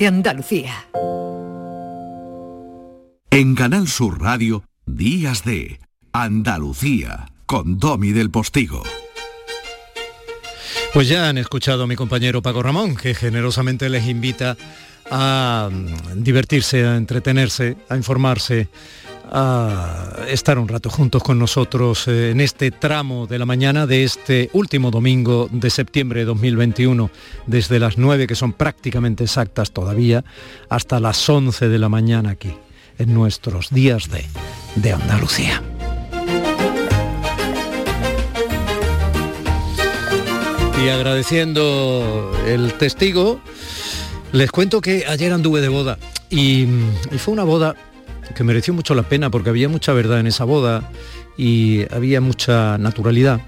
de Andalucía. En Canal Sur Radio, Días de Andalucía, con Domi del Postigo. Pues ya han escuchado a mi compañero Paco Ramón, que generosamente les invita a mm, divertirse, a entretenerse, a informarse, a estar un rato juntos con nosotros eh, en este tramo de la mañana de este último domingo de septiembre de 2021, desde las 9, que son prácticamente exactas todavía, hasta las 11 de la mañana aquí, en nuestros días de, de Andalucía. Y agradeciendo el testigo, les cuento que ayer anduve de boda y, y fue una boda que mereció mucho la pena porque había mucha verdad en esa boda y había mucha naturalidad,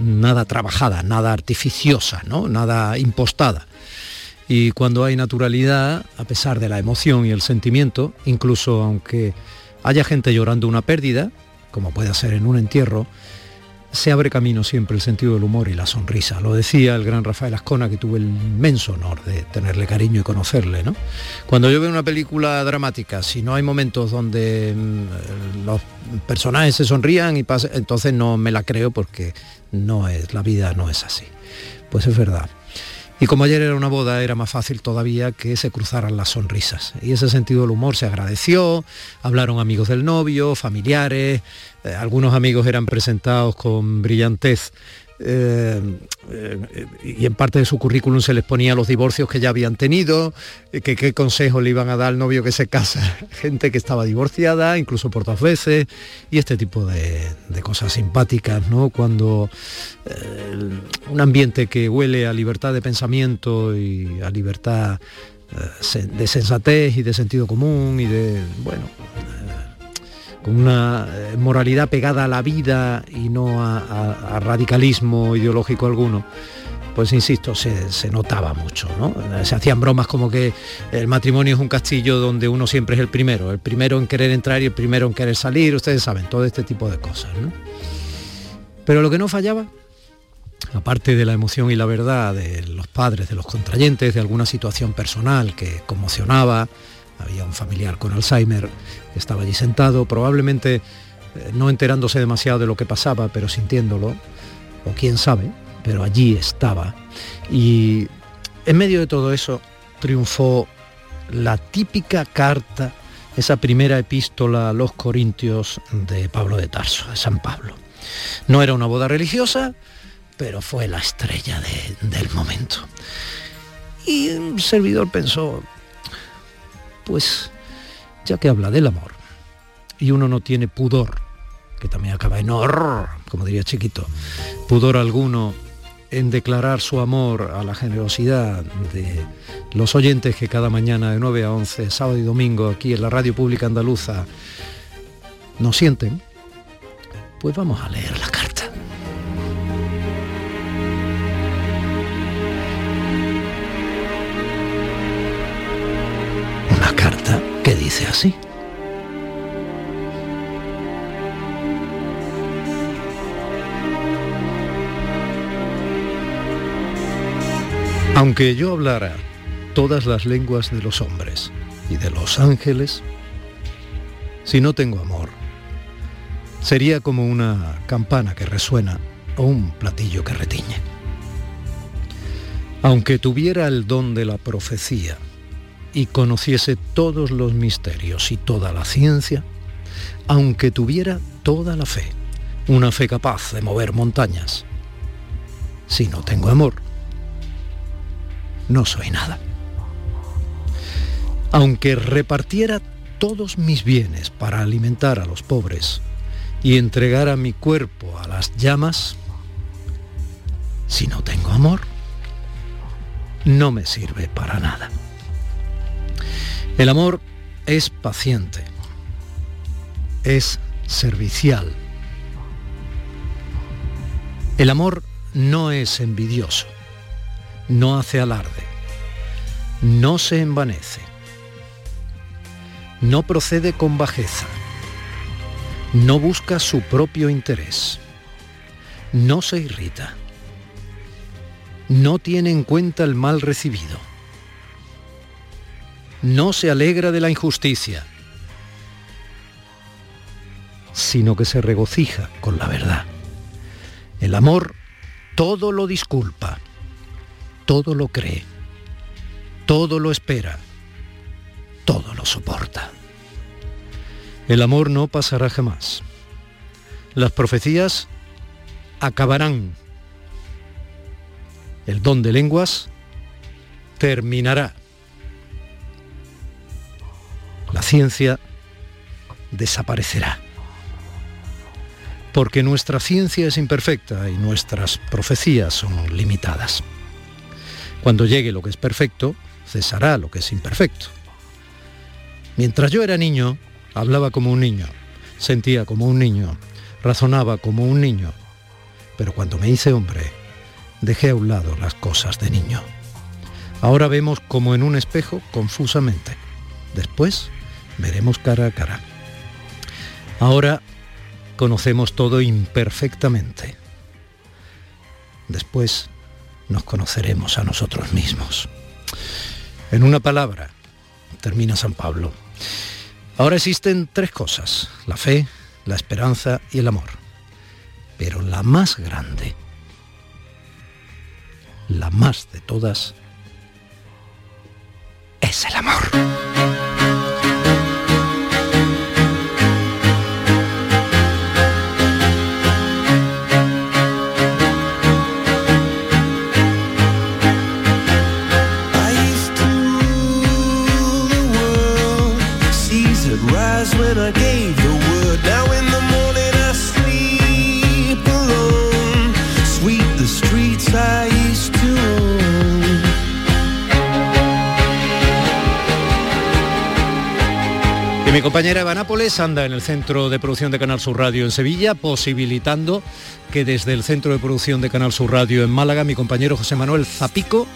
nada trabajada, nada artificiosa, ¿no? nada impostada. Y cuando hay naturalidad, a pesar de la emoción y el sentimiento, incluso aunque haya gente llorando una pérdida, como puede ser en un entierro, se abre camino siempre el sentido del humor y la sonrisa. Lo decía el gran Rafael Ascona, que tuve el inmenso honor de tenerle cariño y conocerle. ¿no? Cuando yo veo una película dramática, si no hay momentos donde mm, los personajes se sonrían y pasen, entonces no me la creo porque no es, la vida no es así. Pues es verdad. Y como ayer era una boda, era más fácil todavía que se cruzaran las sonrisas. Y ese sentido del humor se agradeció, hablaron amigos del novio, familiares, eh, algunos amigos eran presentados con brillantez eh, eh, y en parte de su currículum se les ponía los divorcios que ya habían tenido, que qué consejo le iban a dar al novio que se casa, gente que estaba divorciada, incluso por dos veces, y este tipo de, cosas simpáticas, ¿no? Cuando un ambiente que huele a libertad de pensamiento y a libertad de sensatez y de sentido común y de, bueno, con una eh, moralidad pegada a la vida y no a, radicalismo ideológico alguno, pues insisto, se, notaba mucho, ¿no? Se hacían bromas como que el matrimonio es un castillo donde uno siempre es el primero, el primero en querer entrar y el primero en querer salir, ustedes saben, todo este tipo de cosas, ¿no? Pero lo que no fallaba, aparte de la emoción y la verdad de los padres, de los contrayentes, de alguna situación personal que conmocionaba, había un familiar con Alzheimer que estaba allí sentado, probablemente eh, no enterándose demasiado de lo que pasaba, pero sintiéndolo, o quién sabe, pero allí estaba. Y en medio de todo eso triunfó la típica carta, esa primera epístola a los Corintios de Pablo de Tarso, de San Pablo. No era una boda religiosa, pero fue la estrella del momento. Y un servidor pensó, pues ya que habla del amor y uno no tiene pudor, que también acaba en horror, como diría chiquito, pudor alguno en declarar su amor a la generosidad de los oyentes que cada mañana de 9 a 11, sábado y domingo, aquí en la radio pública andaluza, nos sienten, pues vamos a leer la carta. Dice así. Aunque yo hablara todas las lenguas de los hombres y de los ángeles, si no tengo amor, sería como una campana que resuena o un platillo que retiñe. Aunque tuviera el don de la profecía y conociese todos los misterios y toda la ciencia, aunque tuviera toda la fe, una fe capaz de mover montañas. Si no tengo amor, no soy nada. Aunque repartiera todos mis bienes para alimentar a los pobres y entregara mi cuerpo a las llamas, si no tengo amor, no me sirve para nada. El amor es paciente, es servicial. El amor no es envidioso, no hace alarde, no se envanece, no procede con bajeza, no busca su propio interés, no se irrita, no tiene en cuenta el mal recibido no se alegra de la injusticia, sino que se regocija con la verdad. El amor todo lo disculpa, todo lo cree, todo lo espera, todo lo soporta. El amor no pasará jamás. Las profecías acabarán. El don de lenguas terminará. La ciencia desaparecerá. Porque nuestra ciencia es imperfecta y nuestras profecías son limitadas. Cuando llegue lo que es perfecto, cesará lo que es imperfecto. Mientras yo era niño, hablaba como un niño, sentía como un niño, razonaba como un niño, pero cuando me hice hombre, dejé a un lado las cosas de niño. Ahora vemos como en un espejo confusamente. Después veremos cara a cara. Ahora conocemos todo imperfectamente. Después nos conoceremos a nosotros mismos. En una palabra, termina San Pablo, ahora existen tres cosas, la fe, la esperanza y el amor. Pero la más grande, la más de todas, es el amor. Mi compañera Eva Nápoles anda en el centro de producción de Canal Sur Radio en Sevilla, posibilitando que desde el centro de producción de Canal Sur Radio en Málaga, mi compañero José Manuel Zapico,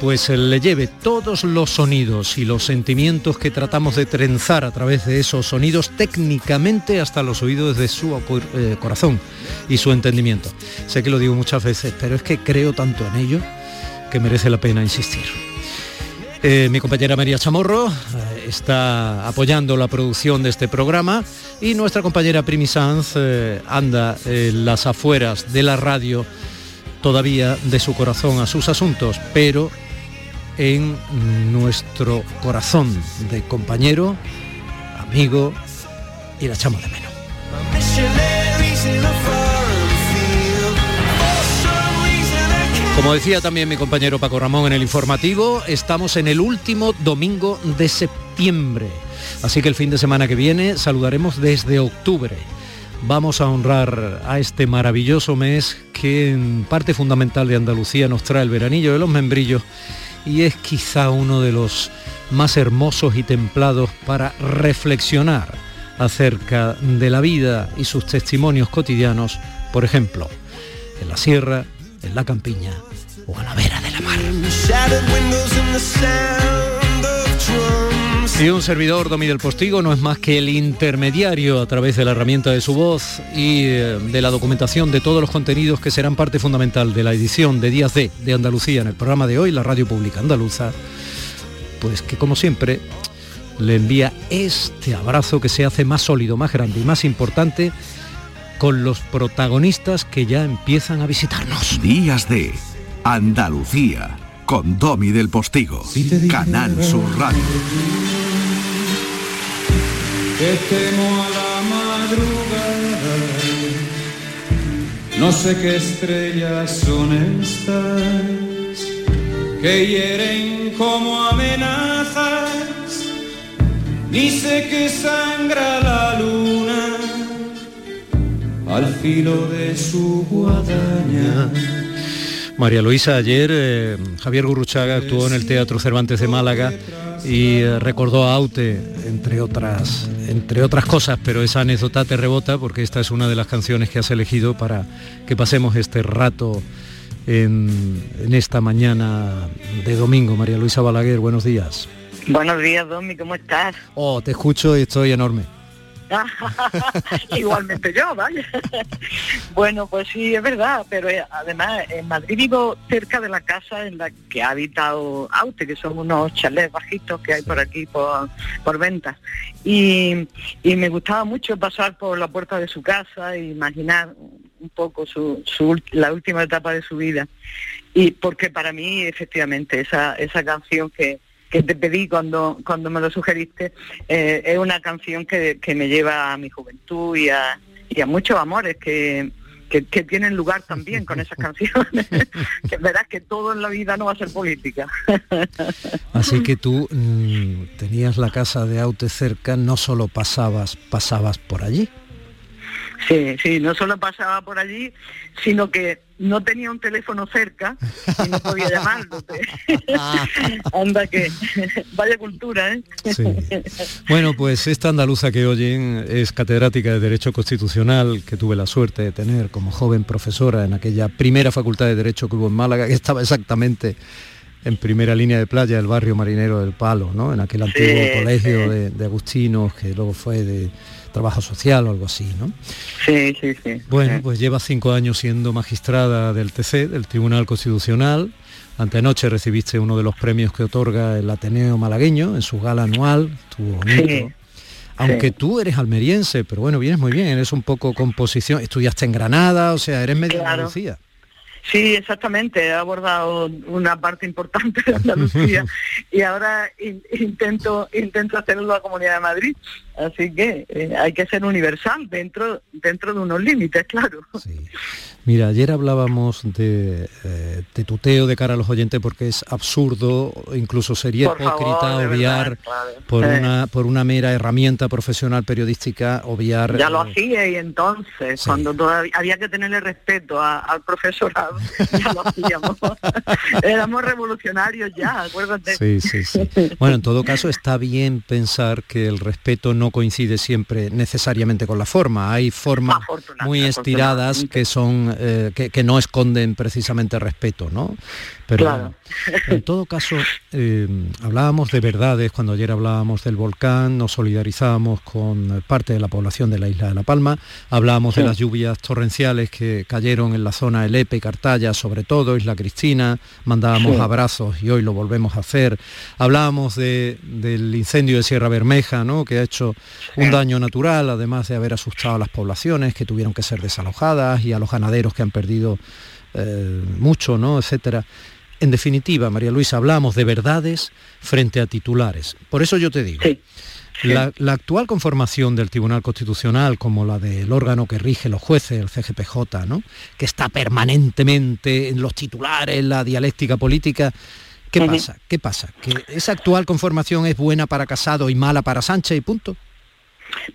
pues le lleve todos los sonidos y los sentimientos que tratamos de trenzar a través de esos sonidos técnicamente hasta los oídos de su eh, corazón y su entendimiento. Sé que lo digo muchas veces, pero es que creo tanto en ello que merece la pena insistir. Eh, mi compañera María Chamorro eh, está apoyando la producción de este programa y nuestra compañera Primi Sanz eh, anda en las afueras de la radio todavía de su corazón a sus asuntos, pero en nuestro corazón de compañero, amigo y la echamos de menos. Como decía también mi compañero Paco Ramón en el informativo, estamos en el último domingo de septiembre. Así que el fin de semana que viene saludaremos desde octubre. Vamos a honrar a este maravilloso mes que en parte fundamental de Andalucía nos trae el veranillo de los membrillos y es quizá uno de los más hermosos y templados para reflexionar acerca de la vida y sus testimonios cotidianos, por ejemplo, en la sierra, en la campiña o a la vera de la mar. Y un servidor, Domi del Postigo, no es más que el intermediario a través de la herramienta de su voz y eh, de la documentación de todos los contenidos que serán parte fundamental de la edición de Días D de Andalucía en el programa de hoy, la Radio Pública Andaluza, pues que como siempre le envía este abrazo que se hace más sólido, más grande y más importante con los protagonistas que ya empiezan a visitarnos. Días de Andalucía, con Domi del Postigo, Canal Sur Radio. Que temo a la madrugada, no sé qué estrellas son estas, que hieren como amenazas, ni sé que sangra la luna al filo de su guadaña. María Luisa, ayer eh, Javier Gurruchaga actuó en el Teatro Cervantes de Málaga y eh, recordó a Aute, entre otras, entre otras cosas, pero esa anécdota te rebota porque esta es una de las canciones que has elegido para que pasemos este rato en, en esta mañana de domingo. María Luisa Balaguer, buenos días. Buenos días, Domi, ¿cómo estás? Oh, te escucho y estoy enorme. Igualmente yo, vaya. bueno, pues sí, es verdad, pero eh, además en Madrid vivo cerca de la casa en la que ha habitado Aute, que son unos chalés bajitos que hay por aquí por, por ventas. Y, y me gustaba mucho pasar por la puerta de su casa e imaginar un poco su, su, la última etapa de su vida. Y porque para mí, efectivamente, esa, esa canción que, que te pedí cuando, cuando me lo sugeriste, eh, es una canción que, que, me lleva a mi juventud y a, muchos amores que, que, tienen lugar también con esas canciones. que verás que todo en la vida no va a ser política. Así que tú mmm, tenías la casa de Aute cerca, no solo pasabas, pasabas por allí. Sí, sí, no solo pasaba por allí, sino que no tenía un teléfono cerca y no podía llamarlo. Anda que vaya cultura, ¿eh? Sí. Bueno, pues esta andaluza que oyen es catedrática de Derecho Constitucional, que tuve la suerte de tener como joven profesora en aquella primera facultad de Derecho que hubo en Málaga, que estaba exactamente en primera línea de playa del barrio marinero del Palo, ¿no? En aquel antiguo sí, colegio sí. De, de Agustinos que luego fue de trabajo social o algo así, ¿no? Sí, sí, sí. Bueno, sí. pues lleva cinco años siendo magistrada del TC, del Tribunal Constitucional. Antenoche recibiste uno de los premios que otorga el Ateneo malagueño en su gala anual, estuvo bonito. Sí. Aunque sí. tú eres almeriense, pero bueno, vienes muy bien, eres un poco composición, estudiaste en Granada, o sea, eres medio claro. Andalucía. Sí, exactamente, he abordado una parte importante de Andalucía y ahora in, intento intento hacerlo en la Comunidad de Madrid. Así que eh, hay que ser universal dentro dentro de unos límites, claro. Sí. Mira, ayer hablábamos de, eh, de, tuteo de cara a los oyentes porque es absurdo, incluso sería por hipócrita favor, obviar verdad, claro. por, una, por una mera herramienta profesional periodística, obviar... Ya lo hacía y entonces, sí. cuando todavía había que tenerle respeto a, al profesorado, ya lo hacíamos. Éramos revolucionarios ya, acuérdate. Sí, sí, sí. Bueno, en todo caso está bien pensar que el respeto no coincide siempre necesariamente con la forma. Hay formas muy estiradas que son eh, que, que, no esconden precisamente respeto, ¿no? Pero claro. en todo caso, eh, hablábamos de verdades cuando ayer hablábamos del volcán, nos solidarizábamos con parte de la población de la isla de La Palma, hablábamos sí. de las lluvias torrenciales que cayeron en la zona de Lepe y Cartaya, sobre todo Isla Cristina, mandábamos sí. abrazos y hoy lo volvemos a hacer. Hablábamos de, del incendio de Sierra Bermeja, ¿no? que ha hecho un daño natural, además de haber asustado a las poblaciones que tuvieron que ser desalojadas y a los ganaderos que han perdido eh, mucho, ¿no? etcétera. En definitiva, María Luisa, hablamos de verdades frente a titulares. Por eso yo te digo, sí. La, la, actual conformación del Tribunal Constitucional, como la del órgano que rige los jueces, el CGPJ, ¿no? que está permanentemente en los titulares, en la dialéctica política, ¿qué uh -huh. pasa? ¿Qué pasa? ¿Que esa actual conformación es buena para Casado y mala para Sánchez y punto?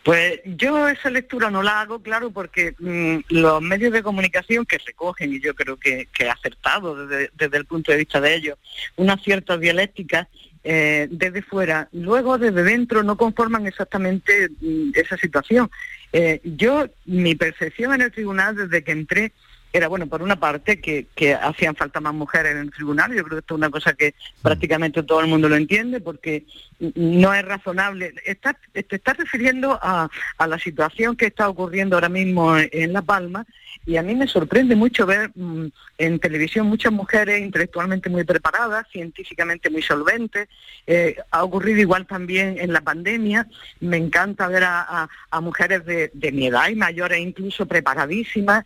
Pues yo esa lectura no la hago, claro, porque mmm, los medios de comunicación que recogen, y yo creo que, que he acertado desde, desde, el punto de vista de ellos, una cierta dialéctica eh, desde fuera, luego desde dentro no conforman exactamente mmm, esa situación. Eh, yo, mi percepción en el tribunal desde que entré era, bueno, por una parte, que, que, hacían falta más mujeres en el tribunal. Yo creo que esto es una cosa que prácticamente todo el mundo lo entiende, porque no es razonable. Está, te estás refiriendo a, a, la situación que está ocurriendo ahora mismo en La Palma, y a mí me sorprende mucho ver mmm, en televisión muchas mujeres intelectualmente muy preparadas, científicamente muy solventes. Eh, ha ocurrido igual también en la pandemia. Me encanta ver a, a, a mujeres de, de mi edad y mayores incluso preparadísimas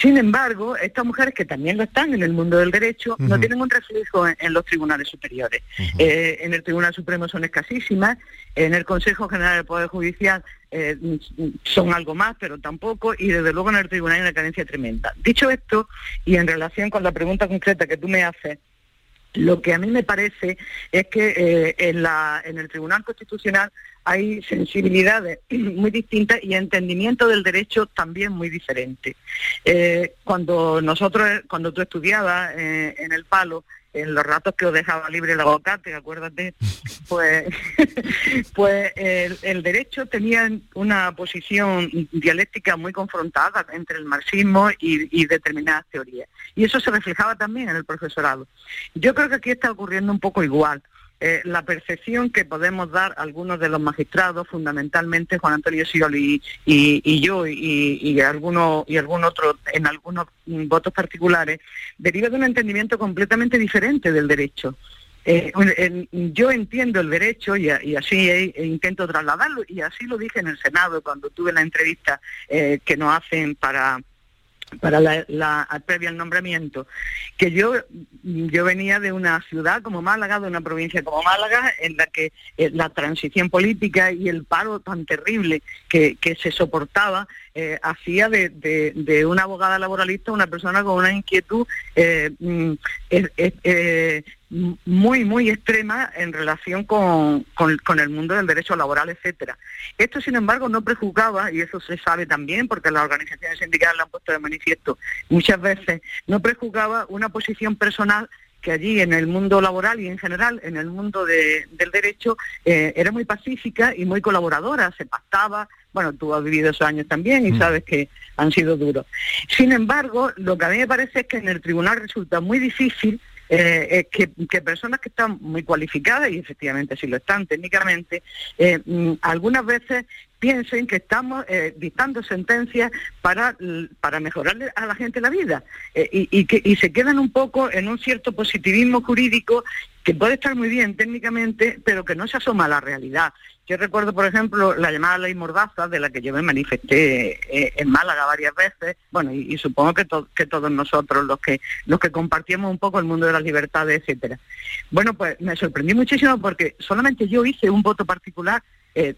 sin embargo, estas mujeres que también lo están en el mundo del derecho uh -huh. no tienen un reflejo en, en los tribunales superiores. Uh -huh. eh, en el Tribunal Supremo son escasísimas, en el Consejo General del Poder Judicial eh, son algo más, pero tampoco, y desde luego en el Tribunal hay una carencia tremenda. Dicho esto, y en relación con la pregunta concreta que tú me haces, lo que a mí me parece es que eh, en, la, en el Tribunal Constitucional hay sensibilidades muy distintas y entendimiento del derecho también muy diferente. Eh, cuando nosotros, cuando tú estudiabas eh, en el palo, en los ratos que os dejaba libre el aguacate, acuérdate, pues, pues el, el, derecho tenía una posición dialéctica muy confrontada entre el marxismo y, y, determinadas teorías. Y eso se reflejaba también en el profesorado. Yo creo que aquí está ocurriendo un poco igual. Eh, la percepción que podemos dar algunos de los magistrados, fundamentalmente Juan Antonio Scioli y, yo y, y algunos y algún otro en algunos votos particulares, deriva de un entendimiento completamente diferente del derecho. Eh, yo entiendo el derecho y, así intento trasladarlo y así lo dije en el Senado cuando tuve la entrevista eh, que nos hacen para para la, previa al nombramiento, que yo, yo venía de una ciudad como Málaga, de una provincia como Málaga, en la que eh, la transición política y el paro tan terrible que, se soportaba eh, hacía de, una abogada laboralista una persona con una inquietud eh, mm, muy, muy extrema en relación con, con, el mundo del derecho laboral, etcétera. Esto, sin embargo, no prejuzgaba, y eso se sabe también, porque las organizaciones sindicales lo han puesto de manifiesto muchas veces, no prejuzgaba una posición personal que allí en el mundo laboral y en general en el mundo del derecho eh, era muy pacífica y muy colaboradora, se pactaba, bueno, tú has vivido esos años también y mm. sabes que han sido duros. Sin embargo, lo que a mí me parece es que en el tribunal resulta muy difícil eh, que, personas que están muy cualificadas, y efectivamente sí lo están técnicamente, eh, mm, algunas veces piensen que estamos eh, dictando sentencias para, para mejorarle a la gente la vida y, que, y se quedan un poco en un cierto positivismo jurídico que puede estar muy bien técnicamente, pero que no se asoma a la realidad. Yo recuerdo, por ejemplo, la llamada ley Mordaza, de la que yo me manifesté eh, en Málaga varias veces, bueno, y, supongo que, que todos nosotros, los que, los que compartíamos un poco el mundo de las libertades, etcétera. Bueno, pues me sorprendí muchísimo porque solamente yo hice un voto particular eh,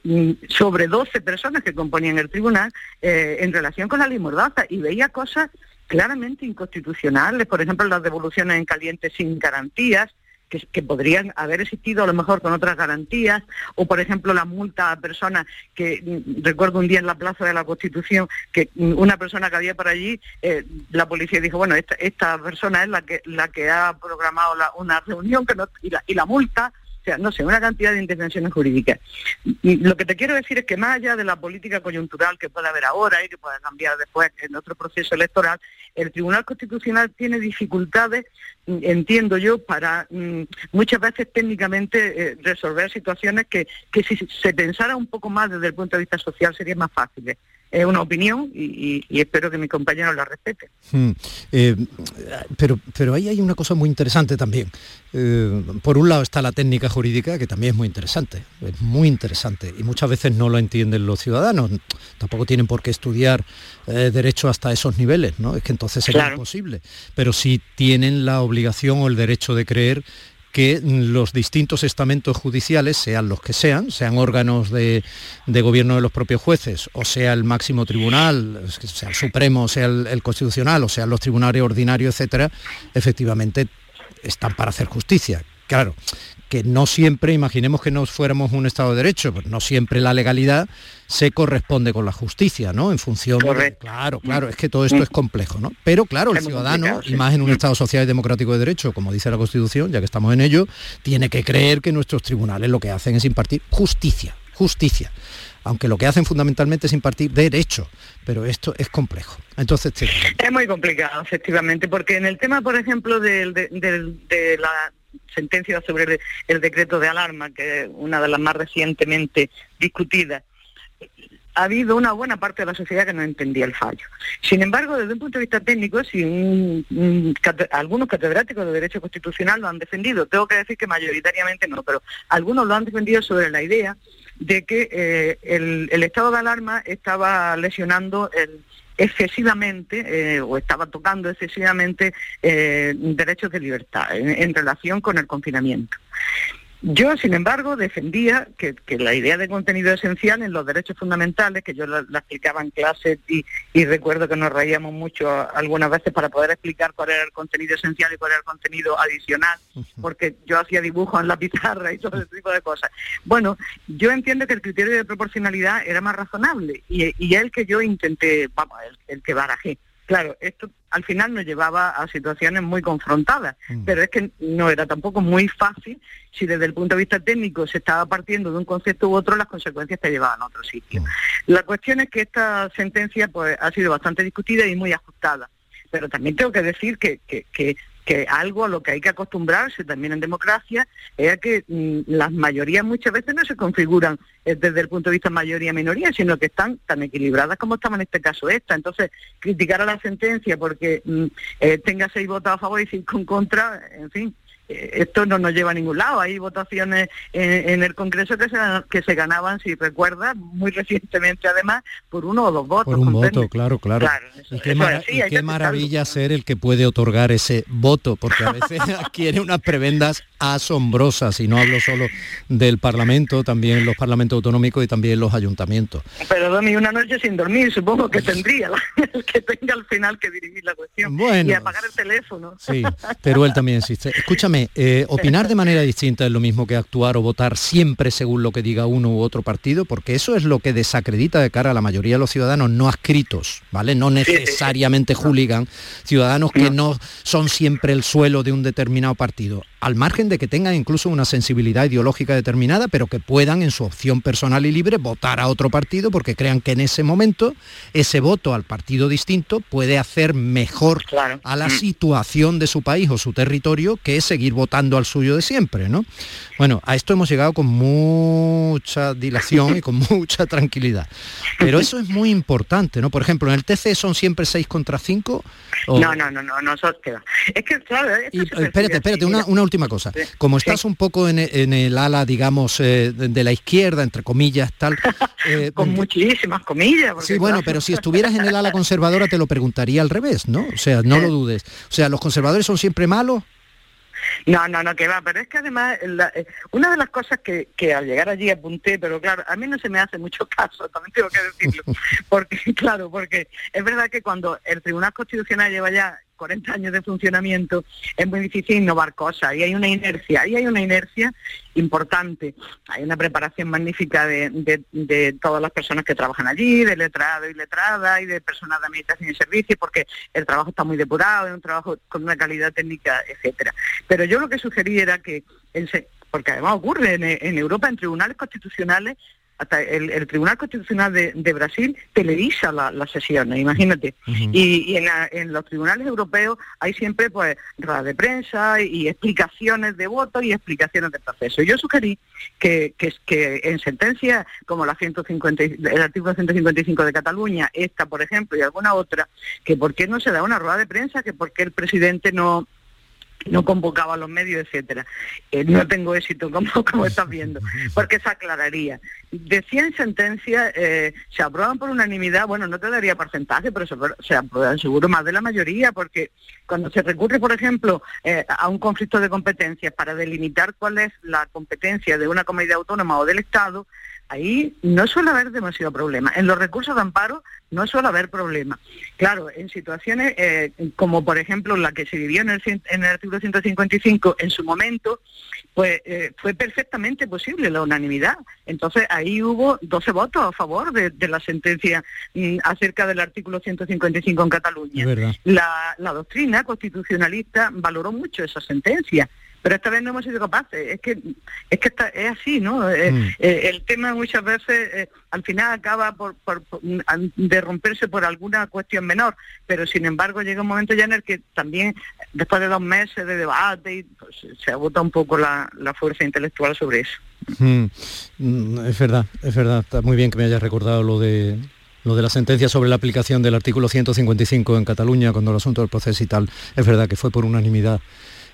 sobre 12 personas que componían el tribunal eh, en relación con la ley Mordaza y veía cosas claramente inconstitucionales, por ejemplo, las devoluciones en caliente sin garantías, que, podrían haber existido a lo mejor con otras garantías, o por ejemplo la multa a personas que mm, recuerdo un día en la Plaza de la Constitución que mm, una persona que había por allí, eh, la policía dijo, bueno, esta, esta persona es la que la que ha programado una reunión que no, y, la, y la multa no sé, una cantidad de intervenciones jurídicas. Lo que te quiero decir es que más allá de la política coyuntural que puede haber ahora y que pueda cambiar después en otro proceso electoral, el Tribunal Constitucional tiene dificultades, mm, entiendo yo, para mm, muchas veces técnicamente eh, resolver situaciones que, que si se pensara un poco más desde el punto de vista social serían más fáciles es una opinión y, espero que mis compañeros la respeten. Hmm. Eh, pero, pero ahí hay una cosa muy interesante también. Eh, por un lado está la técnica jurídica, que también es muy interesante, es muy interesante, y muchas veces no lo entienden los ciudadanos, tampoco tienen por qué estudiar eh, derecho hasta esos niveles, ¿no? Es que entonces sería imposible, pero sí tienen la obligación o el derecho de creer que los distintos estamentos judiciales, sean los que sean, sean órganos de, gobierno de los propios jueces, o sea el máximo tribunal, sea el Supremo, sea el, Constitucional, o sean los tribunales ordinarios, etcétera, efectivamente están para hacer justicia. Claro, que no siempre, imaginemos que no fuéramos un Estado de Derecho, pues no siempre la legalidad se corresponde con la justicia, ¿no? En función de... Claro, claro, es que todo esto es complejo, ¿no? Pero claro, el ciudadano, y más en un Estado social y democrático de derecho, como dice la Constitución, ya que estamos en ello, tiene que creer que nuestros tribunales lo que hacen es impartir justicia, justicia aunque lo que hacen fundamentalmente es impartir derecho, pero esto es complejo. Entonces, Es muy complicado, efectivamente, porque en el tema, por ejemplo, de, de la sentencia sobre el, decreto de alarma, que es una de las más recientemente discutidas, ha habido una buena parte de la sociedad que no entendía el fallo. Sin embargo, desde un punto de vista técnico, si algunos catedráticos de Derecho Constitucional lo han defendido, tengo que decir que mayoritariamente no, pero algunos lo han defendido sobre la idea de que eh, el, estado de alarma estaba lesionando el, excesivamente eh, o estaba tocando excesivamente eh, derechos de libertad en, relación con el confinamiento. Yo, sin embargo, defendía que, la idea de contenido esencial en los derechos fundamentales, que yo la, explicaba en clase y, recuerdo que nos reíamos mucho algunas veces para poder explicar cuál era el contenido esencial y cuál era el contenido adicional, porque yo hacía dibujos en la pizarra y todo ese tipo de cosas. Bueno, yo entiendo que el criterio de proporcionalidad era más razonable y, y el que yo intenté, vamos, el que barajé. Claro, esto al final nos llevaba a situaciones muy confrontadas, mm. pero es que no era tampoco muy fácil si desde el punto de vista técnico se estaba partiendo de un concepto u otro, las consecuencias te llevaban a otro sitio. Mm. La cuestión es que esta sentencia pues ha sido bastante discutida y muy ajustada, pero también tengo que decir que, que, que algo a lo que hay que acostumbrarse también en democracia es a que mm, las mayorías muchas veces no se configuran eh, desde el punto de vista mayoría-minoría, sino que están tan equilibradas como estamos en este caso esta. Entonces, criticar a la sentencia porque mm, eh, tenga seis votos a favor y cinco en contra, en fin, esto no nos lleva a ningún lado. Hay votaciones en, el Congreso que se, que se ganaban, si recuerdas, muy recientemente además, por uno o dos votos. Por un voto, claro, claro. y qué, maravilla ser el que puede otorgar ese voto, porque a veces adquiere unas prebendas asombrosas, y no hablo solo del Parlamento, también los parlamentos autonómicos y también los ayuntamientos. Pero Domi, una noche sin dormir, supongo que tendría el que tenga al final que dirigir la cuestión y apagar el teléfono. Sí, pero él también existe. Escúchame, eh, opinar de manera distinta es lo mismo que actuar o votar siempre según lo que diga uno u otro partido, porque eso es lo que desacredita de cara a la mayoría de los ciudadanos no adscritos, ¿vale? No necesariamente hooligan, ciudadanos que no son siempre el suelo de un determinado partido al margen de que tengan incluso una sensibilidad ideológica determinada, pero que puedan en su opción personal y libre votar a otro partido porque crean que en ese momento ese voto al partido distinto puede hacer mejor a la mm. situación de su país o su territorio que seguir votando al suyo de siempre, ¿no? Bueno, a esto hemos llegado con mucha dilación y con mucha tranquilidad. Pero eso es muy importante, ¿no? Por ejemplo, en el TC son siempre 6 contra 5. No, no, no, no, no, Es que, claro, espérate, espérate, una, última cosa. Como estás un poco en, el ala, digamos, eh, de, la izquierda, entre comillas, tal... Eh, Con muchísimas comillas. Sí, bueno, pero si estuvieras en el ala conservadora te lo preguntaría al revés, ¿no? O sea, no lo dudes. O sea, ¿los conservadores son siempre malos? No, no, no, que va, pero es que además eh, una de las cosas que, que, al llegar allí apunté, pero claro, a mí no se me hace mucho caso, también tengo que decirlo, porque claro, porque es verdad que cuando el Tribunal Constitucional lleva ya 40 años de funcionamiento, es muy difícil innovar cosas y hay una inercia, y hay una inercia importante. Hay una preparación magnífica de, todas las personas que trabajan allí, de letrado y letrada y de personas de administración y servicios, porque el trabajo está muy depurado, es un trabajo con una calidad técnica, etcétera. Pero yo lo que sugerí era que porque además ocurre en, Europa en tribunales constitucionales hasta el, Tribunal Constitucional de, Brasil televisa las sesiones, imagínate. Y, en, los tribunales europeos hay siempre pues ruedas de prensa y, explicaciones de voto y explicaciones de proceso. Yo sugerí que, que, que en sentencias como la 150, el artículo 155 de Cataluña, esta por ejemplo y alguna otra, que por qué no se da una rueda de prensa, que por qué el presidente no no convocaba a los medios, etcétera. Eh, no tengo éxito, como, como estás viendo, porque se aclararía. Decía en sentencia, eh, se aprueban por unanimidad, bueno, no te daría porcentaje, pero se, aprueban seguro más de la mayoría, porque cuando se recurre, por ejemplo, eh, a un conflicto de competencias para delimitar cuál es la competencia de una comunidad autónoma o del Estado, ahí no suele haber demasiado problema. En los recursos de amparo no suele haber problema. Claro, en situaciones eh, como por ejemplo la que se vivió en el, en el artículo 155 en su momento, pues eh, fue perfectamente posible la unanimidad. Entonces ahí hubo 12 votos a favor de, la sentencia mm, acerca del artículo 155 en Cataluña. La, la doctrina constitucionalista valoró mucho esa sentencia pero esta vez no hemos sido capaces. Es que es que es así, ¿no? Eh, mm. eh, el tema muchas veces eh, al final acaba por, de romperse por alguna cuestión menor, pero sin embargo llega un momento ya en el que también después de dos meses de debate y, pues, se agota un poco la, fuerza intelectual sobre eso. Mm. Mm, es verdad, es verdad. Está muy bien que me hayas recordado lo de lo de la sentencia sobre la aplicación del artículo 155 en Cataluña, cuando el asunto del proceso y tal, es verdad que fue por unanimidad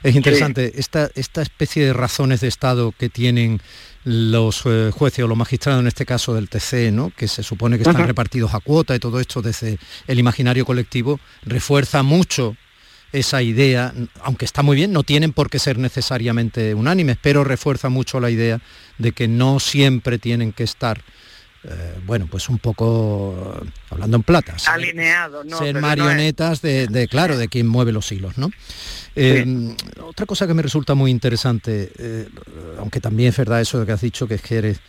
es interesante, esta, esta especie de razones de Estado que tienen los eh, jueces o los magistrados, en este caso del TC, ¿no? que se supone que están repartidos a cuota y todo esto desde el imaginario colectivo, refuerza mucho esa idea, aunque está muy bien, no tienen por qué ser necesariamente unánimes, pero refuerza mucho la idea de que no siempre tienen que estar eh, bueno, pues un poco, hablando en plata, alineado, ¿no? ser marionetas de, claro, de quien mueve los hilos, ¿no? Eh, otra cosa que me resulta muy interesante, eh, aunque también es verdad eso de que has dicho que es que eres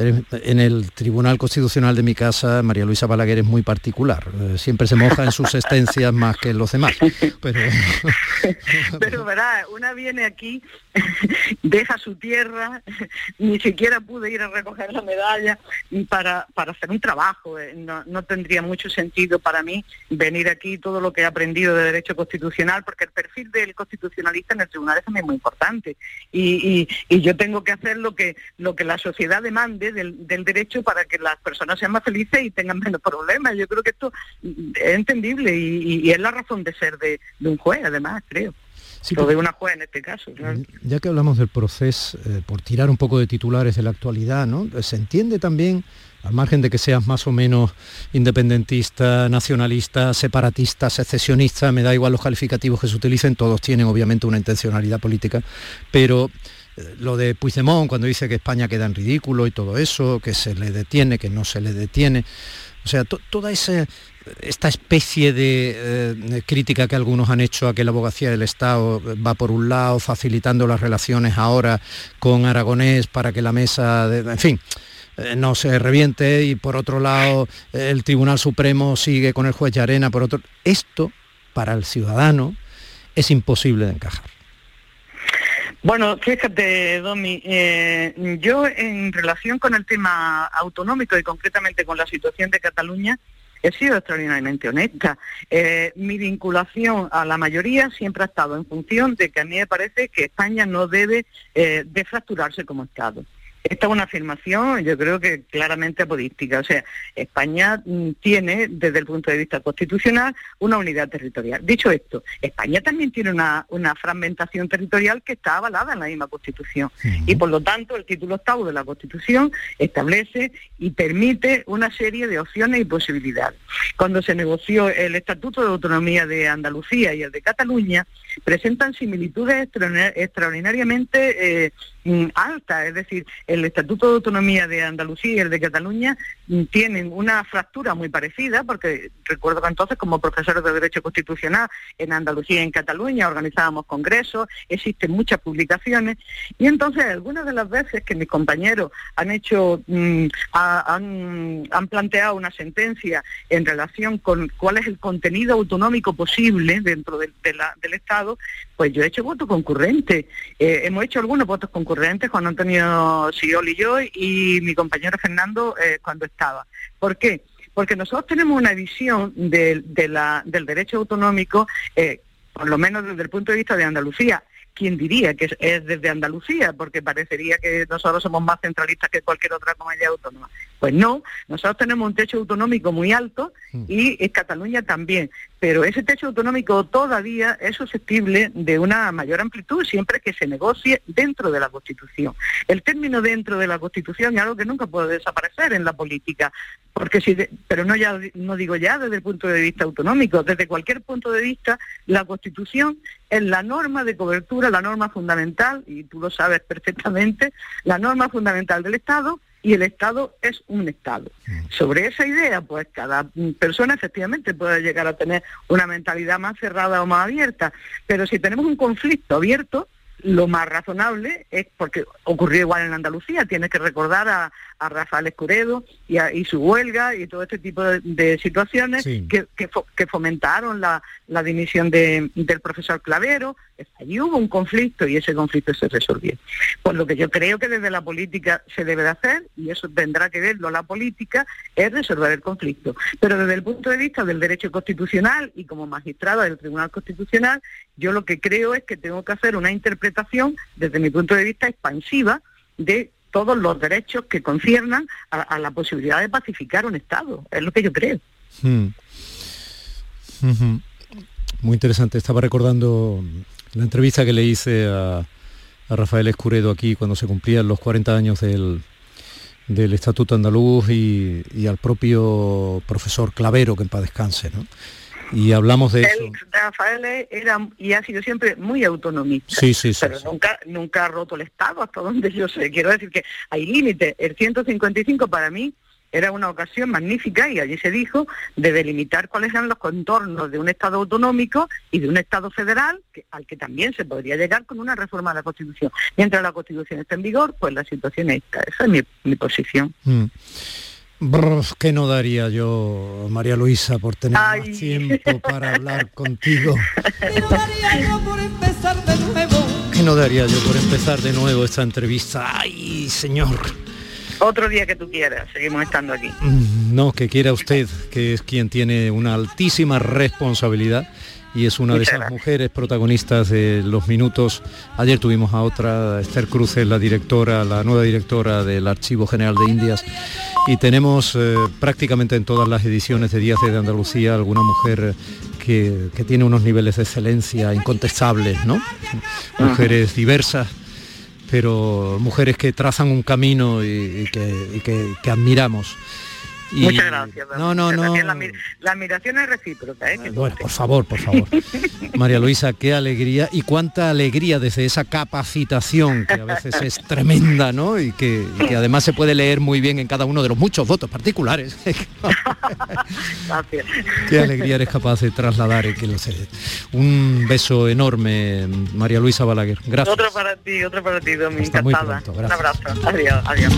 en el Tribunal Constitucional de mi casa, María Luisa Balaguer es muy particular. Eh, siempre se moja en sus estancias más que en los demás. Pero, verá, una viene aquí, deja su tierra, ni siquiera pude ir a recoger la medalla para, para hacer un trabajo. Eh, no, no tendría mucho sentido para mí venir aquí todo lo que he aprendido de derecho constitucional, porque el perfil del constitucionalista en el tribunal es también muy importante. Y, y, yo tengo que hacer lo que, lo que la sociedad demande del, derecho para que las personas sean más felices y tengan menos problemas. Yo creo que esto es entendible y, es la razón de ser de, un juez, además, creo. Sí, o de una juez en este caso. Ya que hablamos del proceso, eh, por tirar un poco de titulares de la actualidad, ¿no? Se entiende también al margen de que seas más o menos independentista, nacionalista, separatista, secesionista, me da igual los calificativos que se utilicen, todos tienen obviamente una intencionalidad política, pero lo de Puigdemont cuando dice que España queda en ridículo y todo eso, que se le detiene, que no se le detiene, o sea, toda esa, esta especie de, eh, crítica que algunos han hecho a que la abogacía del Estado va por un lado, facilitando las relaciones ahora con Aragonés para que la mesa, de, en fin, eh, no se reviente y por otro lado el Tribunal Supremo sigue con el juez Arena, por otro... Esto, para el ciudadano, es imposible de encajar. Bueno, fíjate, Domi, eh, yo en relación con el tema autonómico y concretamente con la situación de Cataluña, he sido extraordinariamente honesta. Eh, mi vinculación a la mayoría siempre ha estado en función de que a mí me parece que España no debe eh, fracturarse como Estado. Esta es una afirmación, yo creo que claramente apodística. O sea, España mm, tiene, desde el punto de vista constitucional, una unidad territorial. Dicho esto, España también tiene una, fragmentación territorial que está avalada en la misma Constitución. Y por lo tanto, el título octavo de la Constitución establece y permite una serie de opciones y posibilidades. Cuando se negoció el Estatuto de Autonomía de Andalucía y el de Cataluña, presentan similitudes extraordinariamente eh, mm, altas, es decir, el Estatuto de Autonomía de Andalucía y el de Cataluña tienen una fractura muy parecida, porque recuerdo que entonces como profesores de Derecho Constitucional en Andalucía y en Cataluña organizábamos congresos, existen muchas publicaciones, y entonces algunas de las veces que mis compañeros han hecho, mm, han, planteado una sentencia en relación con cuál es el contenido autonómico posible dentro del Estado, pues yo he hecho voto concurrente. Eh, hemos hecho algunos votos concurrentes, Juan Antonio Siol y yo, y mi compañero Fernando eh, cuando ¿Por qué? Porque nosotros tenemos una visión del derecho autonómico, eh, por lo menos desde el punto de vista de Andalucía, ¿quién diría que es, desde Andalucía? Porque parecería que nosotros somos más centralistas que cualquier otra comunidad autónoma. Pues no, nosotros tenemos un techo autonómico muy alto mm. y Cataluña también, pero ese techo autonómico todavía es susceptible de una mayor amplitud siempre que se negocie dentro de la Constitución. El término dentro de la Constitución es algo que nunca puede desaparecer en la política, porque si pero no ya no digo ya desde el punto de vista autonómico, desde cualquier punto de vista la Constitución es la norma de cobertura, la norma fundamental y tú lo sabes perfectamente, la norma fundamental del Estado y el Estado es un Estado. Mm. Sobre esa idea, pues cada persona efectivamente puede llegar a tener una mentalidad más cerrada o más abierta, pero si tenemos un conflicto abierto, lo más razonable es, porque ocurrió igual en Andalucía, tienes que recordar a, a Rafael Escuredo y, su huelga y todo este tipo de, situaciones que, que, fomentaron la, dimisión del profesor Clavero. Allí hubo un conflicto y ese conflicto se resolvió. Por lo que yo creo que desde la política se debe de hacer, y eso tendrá que verlo la política, es resolver el conflicto. Pero desde el punto de vista del derecho constitucional y como magistrada del Tribunal Constitucional, yo lo que creo es que tengo que hacer una interpretación, desde mi punto de vista, expansiva de todos los derechos que conciernan a, la posibilidad de pacificar un Estado. Es lo que yo creo. Hmm. Muy interesante. Estaba recordando la entrevista que le hice a, Rafael Escuredo aquí cuando se cumplían los 40 años del, del Estatuto Andaluz y, y, al propio profesor Clavero, que en paz descanse. ¿no? Y hablamos de eso. Rafael era y ha sido siempre muy autonomista. Sí, sí, Pero nunca, nunca ha roto el Estado, hasta donde yo sé. Quiero decir que hay límite. El 155 para mí era una ocasión magnífica y allí se dijo de delimitar cuáles eran los contornos de un Estado autonómico y de un Estado federal al que también se podría llegar con una reforma de la Constitución. Mientras la Constitución está en vigor, pues la situación es esta. Esa es mi, posición. Mm. ¿Qué no daría yo, María Luisa, por tener más tiempo para hablar contigo? ¿Qué no daría yo por empezar de nuevo? ¿Qué no daría yo por empezar de nuevo esta entrevista? ¡Ay, señor! Otro día que tú quieras, seguimos estando aquí. Mm, no, que quiera usted, que es quien tiene una altísima responsabilidad y es una de esas mujeres protagonistas de los minutos. Ayer tuvimos a otra, Esther Cruces, la directora, la nueva directora del Archivo General de Indias, y tenemos eh, prácticamente en todas las ediciones de Días de Andalucía alguna mujer que, tiene unos niveles de excelencia incontestables, ¿no? Mujeres diversas pero mujeres que trazan un camino y, que, admiramos. Muchas gracias. No, no, no. La, admiración es recíproca. ¿eh? Bueno, por favor, por favor. María Luisa, qué alegría y cuánta alegría desde esa capacitación que a veces es tremenda, ¿no? Y que, además se puede leer muy bien en cada uno de los muchos votos particulares. gracias. Qué alegría eres capaz de trasladar y que lo sé. Un beso enorme, María Luisa Balaguer. Gracias. Otro para ti, otro para ti, Domi. Encantada. Un abrazo. Adiós, adiós.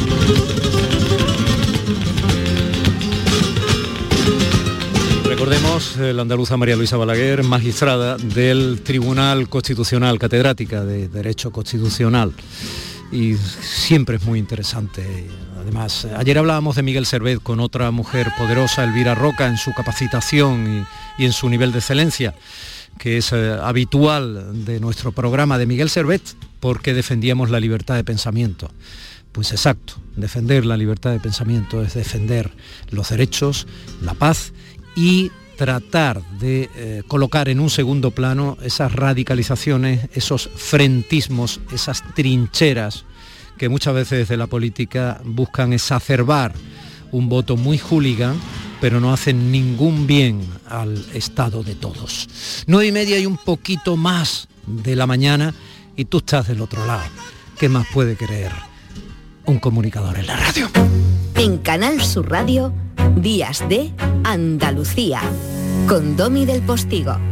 Recordemos eh, la andaluza María Luisa Balaguer, magistrada del Tribunal Constitucional, catedrática de Derecho Constitucional. Y siempre es muy interesante. Además, ayer hablábamos de Miguel Servet con otra mujer poderosa, Elvira Roca, en su capacitación y, en su nivel de excelencia, que es eh, habitual de nuestro programa de Miguel Servet, porque defendíamos la libertad de pensamiento. Pues exacto, defender la libertad de pensamiento es defender los derechos, la paz y tratar de eh, colocar en un segundo plano esas radicalizaciones, esos frentismos, esas trincheras que muchas veces desde la política buscan exacerbar un voto muy hooligan, pero no hacen ningún bien al estado de todos. Nueve y media y un poquito más de la mañana y tú estás del otro lado. ¿Qué más puede creer un comunicador en la radio? En Canal Sur Radio Días de Andalucía, con Domi del Postigo.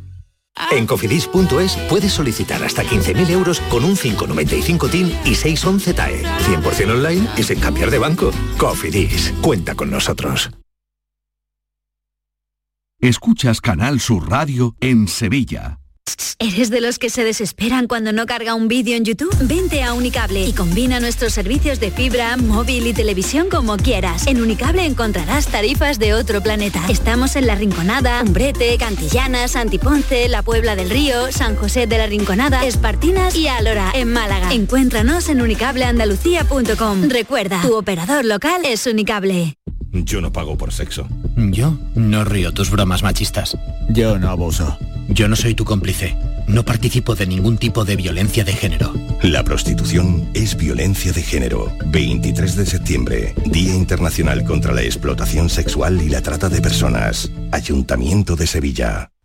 En cofidis.es puedes solicitar hasta 15.000 euros con un 595 TIN y 611 TAE. 100% online y sin cambiar de banco. Cofidis, cuenta con nosotros. Escuchas Canal Sur Radio en Sevilla. ¿Eres de los que se desesperan cuando no carga un vídeo en YouTube? Vente a Unicable y combina nuestros servicios de fibra, móvil y televisión como quieras. En Unicable encontrarás tarifas de otro planeta. Estamos en La Rinconada, Umbrete, Cantillana, Santiponce, La Puebla del Río, San José de la Rinconada, Espartinas y Alora, en Málaga. Encuéntranos en unicableandalucía.com. Recuerda, tu operador local es Unicable. Yo no pago por sexo. Yo no río tus bromas machistas. Yo no abuso. Yo no soy tu cómplice. No participo de ningún tipo de violencia de género. La prostitución es violencia de género. 23 de septiembre, Día Internacional contra la Explotación Sexual y la Trata de Personas. Ayuntamiento de Sevilla.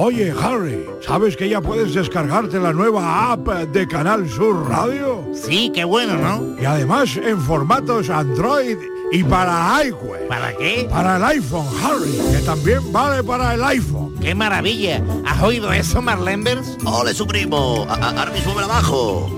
Oye, Harry, ¿sabes que ya puedes descargarte la nueva app de Canal Sur Radio? Sí, qué bueno, ¿no? Y además en formatos Android y para iWeb. ¿Para qué? Para el iPhone, Harry, que también vale para el iPhone. ¡Qué maravilla! ¿Has oído eso, Marlenbers? ¡Ole, su primo! ¡Ahora mismo abajo!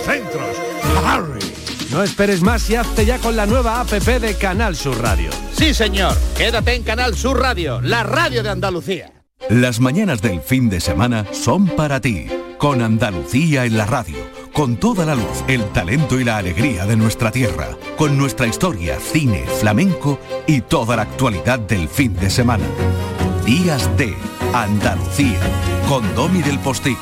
centros. Harry. No esperes más y hazte ya con la nueva APP de Canal Sur Radio. Sí, señor. Quédate en Canal Sur Radio, la radio de Andalucía. Las mañanas del fin de semana son para ti, con Andalucía en la radio, con toda la luz, el talento y la alegría de nuestra tierra, con nuestra historia, cine, flamenco y toda la actualidad del fin de semana. Días de Andalucía, con Domi del Postigo,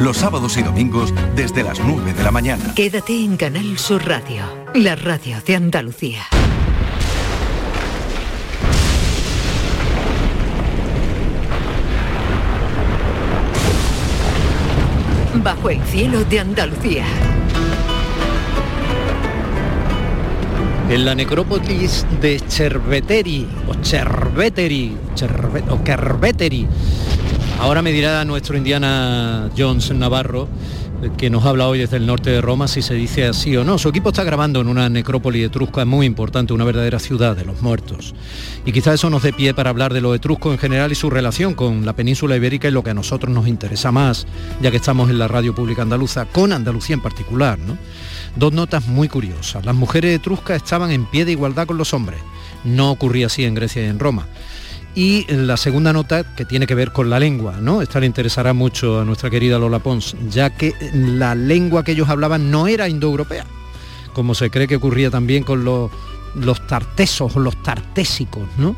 los sábados y domingos desde las 9 de la mañana. Quédate en Canal Sur Radio, la radio de Andalucía. Bajo el cielo de Andalucía. En la necrópolis de Cerveteri, o Cerveteri, Cerve- o Cerveteri. Ahora me dirá nuestro Indiana Jones Navarro, eh, que nos habla hoy desde el norte de Roma, si se dice así o no. Su equipo está grabando en una necrópolis etrusca muy importante, una verdadera ciudad de los muertos. Y quizá eso nos dé pie para hablar de los etruscos en general y su relación con la península ibérica y lo que a nosotros nos interesa más, ya que estamos en la radio pública andaluza, con Andalucía en particular, ¿no? Dos notas muy curiosas. Las mujeres etruscas estaban en pie de igualdad con los hombres. No ocurría así en Grecia y en Roma. Y la segunda nota que tiene que ver con la lengua, ¿no? Esta le interesará mucho a nuestra querida Lola Pons, ya que la lengua que ellos hablaban no era indoeuropea, como se cree que ocurría también con los, los tartesos o los tartésicos, ¿no?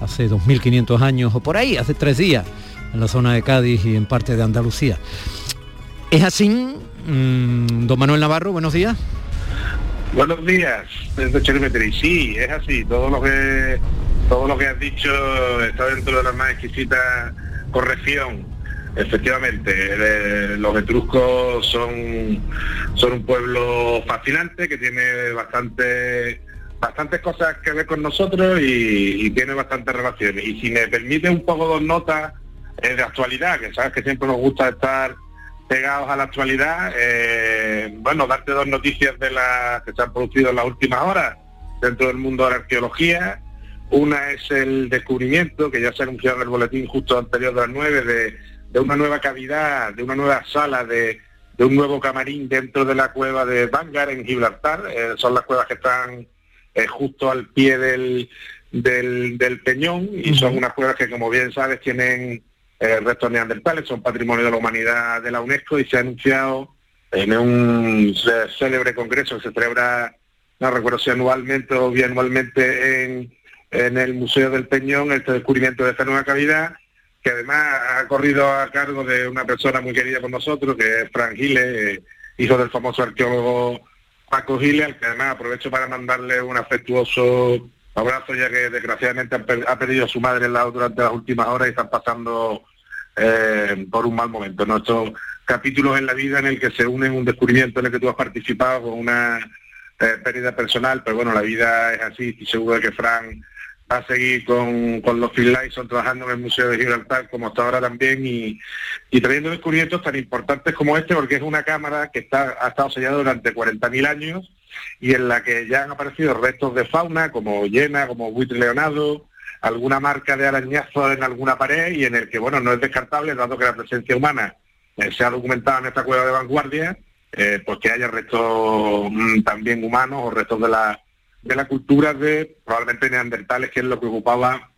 Hace 2500 años o por ahí, hace tres días, en la zona de Cádiz y en parte de Andalucía. ¿Es así? Mm, don Manuel Navarro, buenos días. Buenos días, desde Cherimetri. Sí, es así. Todo lo que todo lo que has dicho está dentro de la más exquisita corrección. Efectivamente, eh, los etruscos son, son un pueblo fascinante que tiene bastante bastantes cosas que ver con nosotros y, y tiene bastantes relaciones. Y si me permite un poco dos notas eh, de actualidad, que sabes que siempre nos gusta estar pegados a la actualidad, eh, bueno, darte dos noticias de las que se han producido en las últimas horas dentro del mundo de la arqueología. Una es el descubrimiento, que ya se ha anunciado en el boletín justo anterior de las 9, de, de una nueva cavidad, de una nueva sala, de, de un nuevo camarín dentro de la cueva de Bangar en Gibraltar. Eh, son las cuevas que están eh, justo al pie del, del, del peñón y son unas cuevas que, como bien sabes, tienen eh, restos neandertales, son patrimonio de la humanidad de la UNESCO y se ha anunciado en un cé- célebre congreso que se celebra, no recuerdo si anualmente o bianualmente en, en el Museo del Peñón, este descubrimiento de esta nueva cavidad, que además ha corrido a cargo de una persona muy querida por nosotros, que es Fran Gile, eh, hijo del famoso arqueólogo Paco Gile, al que además aprovecho para mandarle un afectuoso abrazo, ya que desgraciadamente ha perdido a su madre en la- durante las últimas horas y están pasando eh, por un mal momento. ¿no? Estos capítulos en la vida en el que se unen un descubrimiento en el que tú has participado con una eh, pérdida personal, pero bueno, la vida es así y seguro de que Fran va a seguir con, con los Lyson trabajando en el Museo de Gibraltar como hasta ahora también y, y trayendo descubrimientos tan importantes como este porque es una cámara que está, ha estado sellada durante 40.000 años y en la que ya han aparecido restos de fauna como hiena, como buitre leonado, alguna marca de arañazo en alguna pared y en el que, bueno, no es descartable, dado que la presencia humana eh, se ha documentado en esta cueva de vanguardia, eh, pues que haya restos mm, también humanos o restos de la de la cultura de probablemente neandertales, que es lo que ocupaba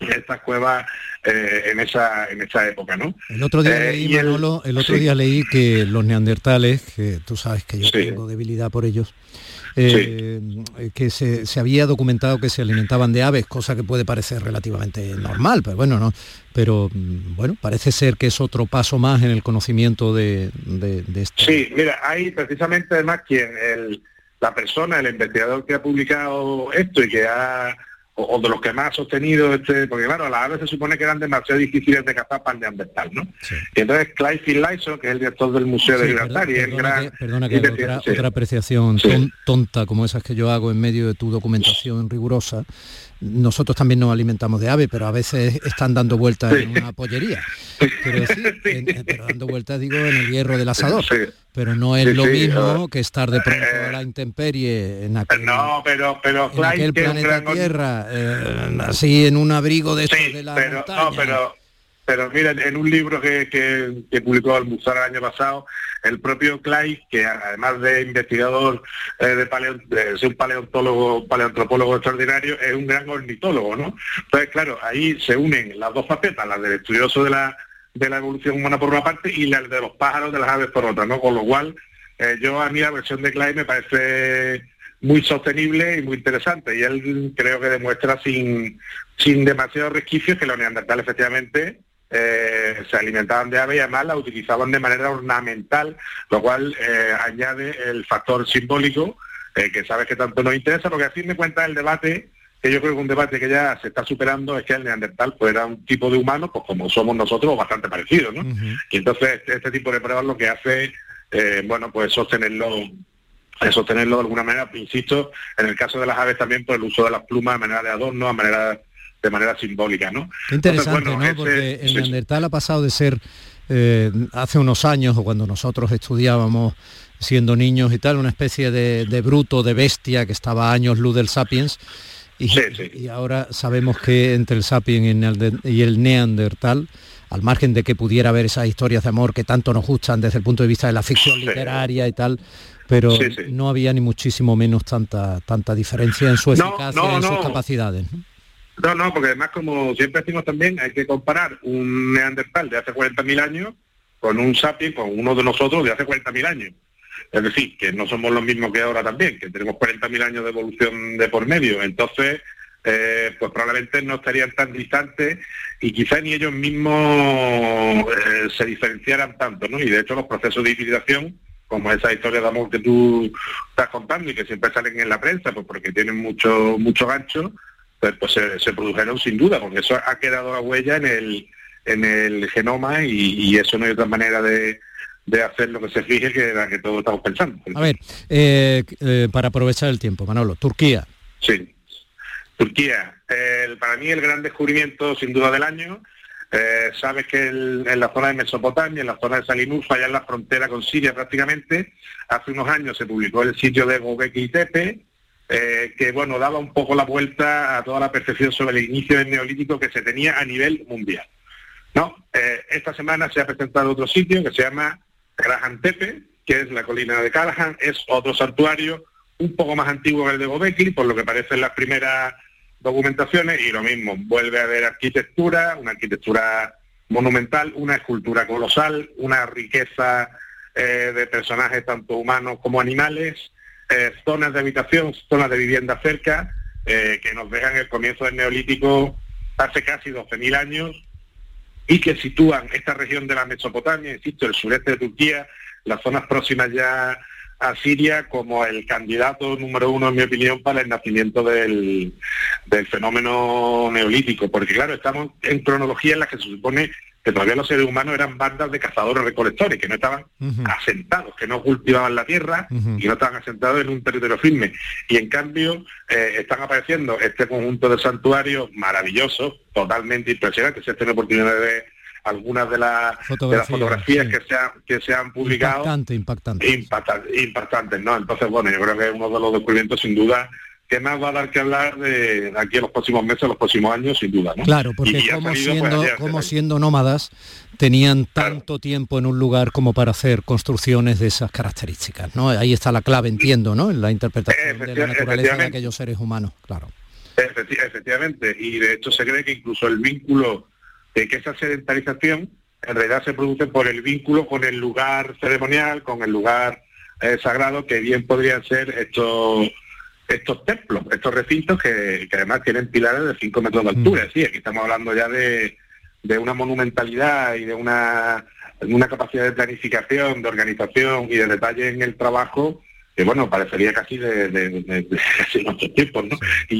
estas cuevas eh, en esa en esa época, ¿no? El otro día leí, Manolo, el, otro día leí que los neandertales, que tú sabes que yo tengo debilidad por ellos, eh, que se, había documentado que se alimentaban de aves, cosa que puede parecer relativamente normal, pero bueno, no. Pero mm, bueno, parece ser que es otro paso más en el conocimiento de, de, esto. Sí, mira, hay precisamente además quien el, la persona, el investigador que ha publicado esto y que ha o, de los que más ha sostenido este, porque claro, las aves se supone que eran demasiado difíciles de cazar para el neandertal, ¿no? Y entonces Clive Finlayson, que es el director del Museo de Gibraltar, y el gran... perdona que otra, otra, apreciación tonta como esas que yo hago en medio de tu documentación rigurosa, nosotros también nos alimentamos de ave, pero a veces están dando vueltas en una pollería. Pero, sí, pero dando vueltas, digo, en el hierro del asador. Pero no es lo mismo que estar de pronto a la intemperie en aquel, no, pero, pero, en aquel planeta Tierra, eh, así en un abrigo de, de la pero, No, pero, pero mira, en un libro que, que, publicó Almuzar el año pasado, el propio Clay, que además de investigador eh, de, de, ser un paleontólogo, paleoantropólogo extraordinario, es un gran ornitólogo, ¿no? Entonces, claro, ahí se unen las dos facetas, la del estudioso de la, de la evolución humana por una parte y la de los pájaros de las aves por otra, ¿no? Con lo cual, eh, yo a mí la versión de Clay me parece muy sostenible y muy interesante y él creo que demuestra sin, sin demasiados resquicios que los neandertales efectivamente eh, se alimentaban de ave y además la utilizaban de manera ornamental, lo cual eh, añade el factor simbólico eh, que sabes que tanto nos interesa, porque a fin de cuentas el debate, que yo creo que un debate que ya se está superando, es que el neandertal pues, era un tipo de humano, pues como somos nosotros, bastante parecido, ¿no? Y entonces este, este, tipo de pruebas lo que hace, bueno, pues sostenerlo sostenerlo de alguna manera, insisto, en el caso de las aves también por el uso de las plumas a manera de adorno, a manera de manera simbólica, ¿no? interesante, ¿no? Porque el Neandertal ha pasado de ser eh, hace unos años o cuando nosotros estudiábamos siendo niños y tal, una especie de, bruto, de bestia que estaba a años luz del sapiens. Y, ahora sabemos que entre el sapiens y el, neandertal, al margen de que pudiera haber esas historias de amor que tanto nos gustan desde el punto de vista de la ficción literaria y tal, pero no había ni muchísimo menos tanta tanta diferencia en su eficacia y en sus capacidades. No, no, porque además, como siempre decimos también, hay que comparar un neandertal de hace 40.000 años con un sapiens, con uno de nosotros de hace 40.000 años. Es decir, que no somos los mismos que ahora también, que tenemos 40.000 años de evolución de por medio. Entonces, eh, pues probablemente no estarían tan distantes y quizá ni ellos mismos eh, se diferenciaran tanto, ¿no? Y de hecho los procesos de hibridación, como esa historia de amor que tú estás contando y que siempre salen en la prensa, pues porque tienen mucho, mucho gancho, pues, pues se, produjeron sin duda, porque eso ha quedado la huella en el, en el genoma y, eso no hay otra manera de, hacer lo que se fije que la que todos estamos pensando. A ver, eh, eh, para aprovechar el tiempo, Manolo, Turquía. Sí, Turquía. para mí el gran descubrimiento sin duda del año. Eh, sabes que en la zona de Mesopotamia, en la zona de Salinufa, allá en la frontera con Siria prácticamente, hace unos años se publicó el sitio de Gobekli Tepe, eh, que bueno, daba un poco la vuelta a toda la percepción sobre el inicio del neolítico que se tenía a nivel mundial. ¿no? Eh, esta semana se ha presentado otro sitio que se llama Karahan Tepe, que es la colina de Karahan, es otro santuario un poco más antiguo que el de Gobekli, por lo que parecen las primeras documentaciones, y lo mismo, vuelve a haber arquitectura, una arquitectura monumental, una escultura colosal, una riqueza eh, de personajes tanto humanos como animales, eh, zonas de habitación, zonas de vivienda cerca, eh, que nos dejan el comienzo del neolítico hace casi 12.000 años y que sitúan esta región de la Mesopotamia, insisto, el sureste de Turquía, las zonas próximas ya a Siria como el candidato número uno, en mi opinión, para el nacimiento del, del fenómeno neolítico, porque claro, estamos en cronología en la que se supone que todavía los seres humanos eran bandas de cazadores recolectores, que no estaban asentados, que no cultivaban la tierra y no estaban asentados en un territorio firme. Y en cambio eh, están apareciendo este conjunto de santuarios maravillosos, totalmente impresionantes. Si tiene oportunidad de ver algunas de, las fotografías que, se han, que se han publicado. Impactante, impactante. Impactantes, impactantes, ¿no? Entonces, bueno, yo creo que es uno de los descubrimientos sin duda que más va a dar que hablar de aquí en los próximos meses, los próximos años, sin duda. ¿no? Claro, porque como, pues, siendo, siendo nómadas tenían tanto tiempo en un lugar como para hacer construcciones de esas características, ¿no? Ahí está la clave, entiendo, ¿no? En la interpretación de la naturaleza de aquellos seres humanos, claro. Efecti- efectivamente, y de hecho se cree que incluso el vínculo de que esa sedentarización en realidad se produce por el vínculo con el lugar ceremonial, con el lugar eh, sagrado, que bien podrían ser estos estos templos, estos recintos que, que además tienen pilares de 5 metros de altura. Sí, aquí estamos hablando ya de, de una monumentalidad y de una, una capacidad de planificación, de organización y de detalle en el trabajo que bueno, parecería casi de, de, de- nuestros tiempos, ¿no? Y,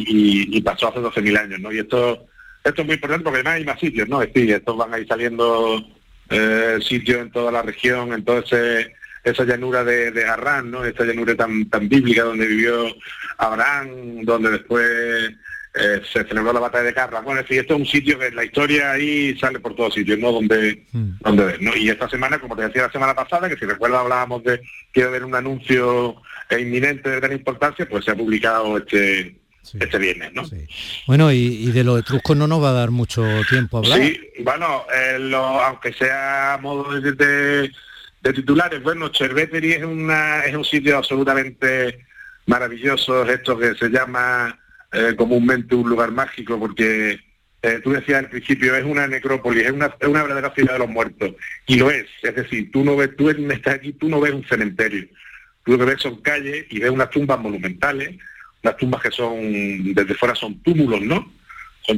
y- y pasó hace 12.000 años, ¿no? Y esto esto es muy importante porque además hay más sitios, ¿no? Es decir, estos van a ir saliendo eh, sitios en toda la región, en toda ese- esa llanura de, de ¿no? Esta llanura tan, tan bíblica donde vivió Abraham, donde después eh, se celebró la batalla de Carra. Bueno, es decir, esto es un sitio que en la historia ahí sale por todos sitios, ¿no? Donde, donde ver, ¿no? Y esta semana, como te decía la semana pasada, que si recuerdas hablábamos de que iba a haber un anuncio inminente de gran importancia, pues se ha publicado este este viernes, ¿no? Bueno, y, y de los etruscos no nos va a dar mucho tiempo a hablar. Sí, bueno, eh, lo- aunque sea modo de, de- de titulares, bueno, Cerveteri es una es un sitio absolutamente maravilloso, esto que se llama eh, comúnmente un lugar mágico, porque eh, tú decías al principio, es una necrópolis, es una, es una verdadera ciudad de los muertos, y lo es, es decir, tú no ves, tú estás aquí, tú no ves un cementerio, tú lo que ves son calles y ves unas tumbas monumentales, unas tumbas que son, desde fuera son túmulos, ¿no?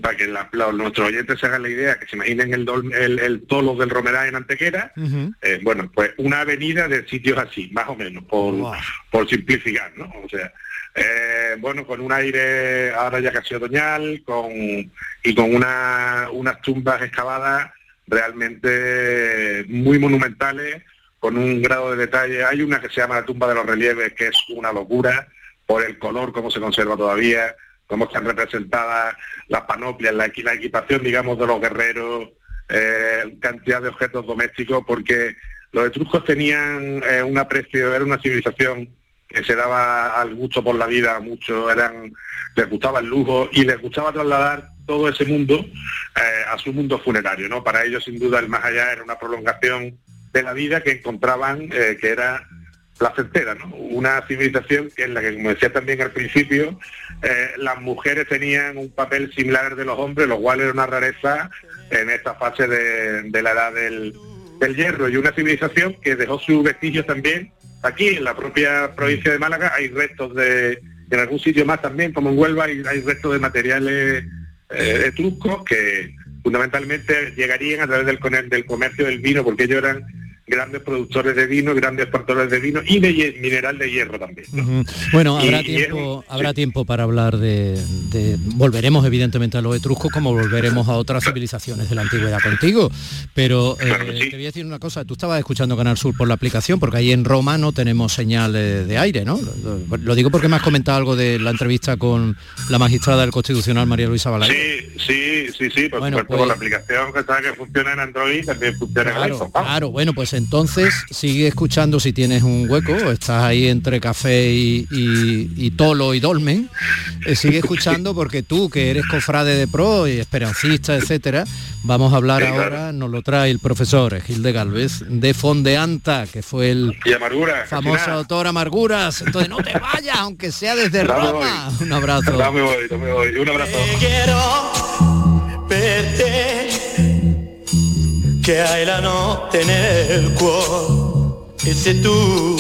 Para que la- la- nuestros oyentes se hagan la idea, que se imaginen el, dol- el, el tolo del Romeral en Antequera, eh, bueno, pues una avenida de sitios así, más o menos, por, por simplificar, ¿no? O sea, eh, bueno, con un aire ahora ya casi otoñal, con, y con una, unas tumbas excavadas realmente muy monumentales, con un grado de detalle. Hay una que se llama la tumba de los relieves, que es una locura, por el color, cómo se conserva todavía, cómo están representadas las panoplias, la, equi- la equipación, digamos, de los guerreros, eh, cantidad de objetos domésticos, porque los etruscos tenían eh, un aprecio, era una civilización que se daba al gusto por la vida, mucho eran, les gustaba el lujo y les gustaba trasladar todo ese mundo eh, a su mundo funerario, ¿no? Para ellos sin duda el más allá era una prolongación de la vida que encontraban que era placentera, ¿no? Una civilización en la que, como decía también al principio, eh, las mujeres tenían un papel similar al de los hombres, lo cual era una rareza en esta fase de, la edad del, hierro y una civilización que dejó sus vestigios también aquí en la propia provincia de Málaga hay restos de en algún sitio más también como en Huelva hay, hay restos de materiales eh, etruscos que fundamentalmente llegarían a través del, del comercio del vino porque ellos eran grandes productores de vino, grandes exportadores de vino y de mineral de hierro también. Bueno, Y- habrá y tiempo, habrá tiempo para hablar de, de- volveremos evidentemente a los etruscos como volveremos a otras civilizaciones de la antigüedad contigo. Pero eh, te voy a decir una cosa, tú estabas escuchando Canal Sur por la aplicación, porque ahí en Roma no tenemos señal eh, de aire, ¿no? Lo, lo digo porque me has comentado algo de la entrevista con la magistrada del Constitucional María Luisa Balaguer. Sí, sí, sí, sí, por Bueno, supuesto, pues- la aplicación que sabe que funciona en Android también funciona en Claro, iPhone. vamos. claro, bueno, pues entonces sigue escuchando si tienes un hueco, estás ahí entre café y, y- y tolo y dolmen, eh, sigue escuchando porque tú que eres cofrade de pro y esperancista, etcétera, vamos a hablar Sí, claro. ahora, nos lo trae el profesor Gil de Galvez, de Fondeanta, que fue el Y amargura. famoso autor Amarguras, entonces no te vayas, aunque sea desde Roma. Un abrazo. No me voy, no me voy. Un abrazo. Quiero verte che hai la notte nel cuore e se tu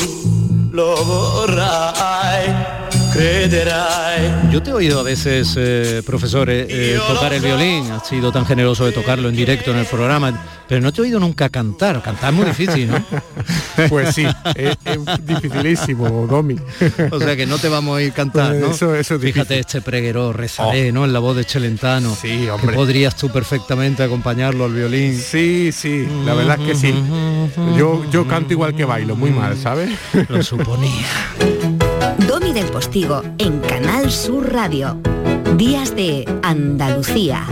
lo vorrai Yo te he oído a veces, eh, profesor, eh, eh, tocar el violín, has sido tan generoso de tocarlo en directo en el programa, pero no te he oído nunca cantar. Cantar es muy difícil, ¿no? Pues sí, es, es dificilísimo, Domi. O sea que no te vamos a ir cantar, ¿no? Eso- eso es Fíjate este preguero, rezaré, ¿no? En la voz de Chelentano. Sí, Que hombre. podrías tú perfectamente acompañarlo al violín. Sí, sí, la verdad es que sí. Yo, yo canto igual que bailo, muy mal, ¿sabes? Lo suponía. Domi del Postigo en Canal Sur Radio. Días de Andalucía.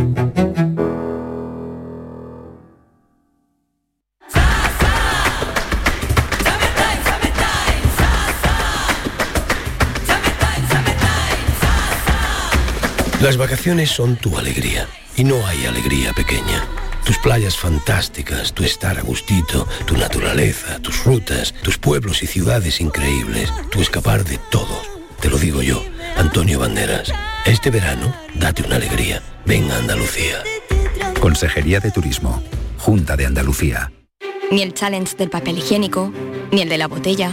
Las vacaciones son tu alegría y no hay alegría pequeña. Tus playas fantásticas, tu estar a gustito, tu naturaleza, tus rutas, tus pueblos y ciudades increíbles, tu escapar de todo. Te lo digo yo, Antonio Banderas. Este verano, date una alegría. Ven a Andalucía. Consejería de Turismo, Junta de Andalucía. Ni el challenge del papel higiénico, ni el de la botella.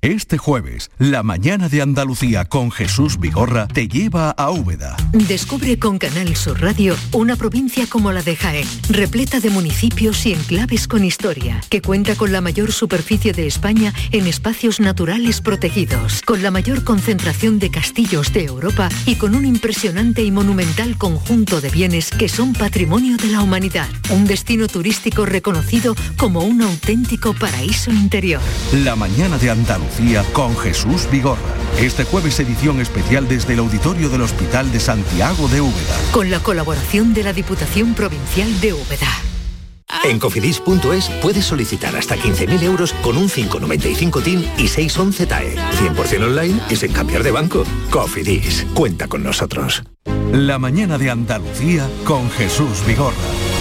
Este jueves, la mañana de Andalucía con Jesús Vigorra te lleva a Úbeda. Descubre con Canal Sur Radio una provincia como la de Jaén, repleta de municipios y enclaves con historia, que cuenta con la mayor superficie de España en espacios naturales protegidos, con la mayor concentración de castillos de Europa y con un impresionante y monumental conjunto de bienes que son patrimonio de la humanidad. Un destino turístico reconocido como un auténtico paraíso interior. La mañana de Andalucía con Jesús Vigorra. Este jueves edición especial desde el auditorio del Hospital de Santiago de Úbeda. Con la colaboración de la Diputación Provincial de Úbeda. En cofidis.es puedes solicitar hasta 15.000 euros con un 595 TIN y 611 TAE. 100% online y sin cambiar de banco. Cofidis, cuenta con nosotros. La mañana de Andalucía con Jesús Vigorra.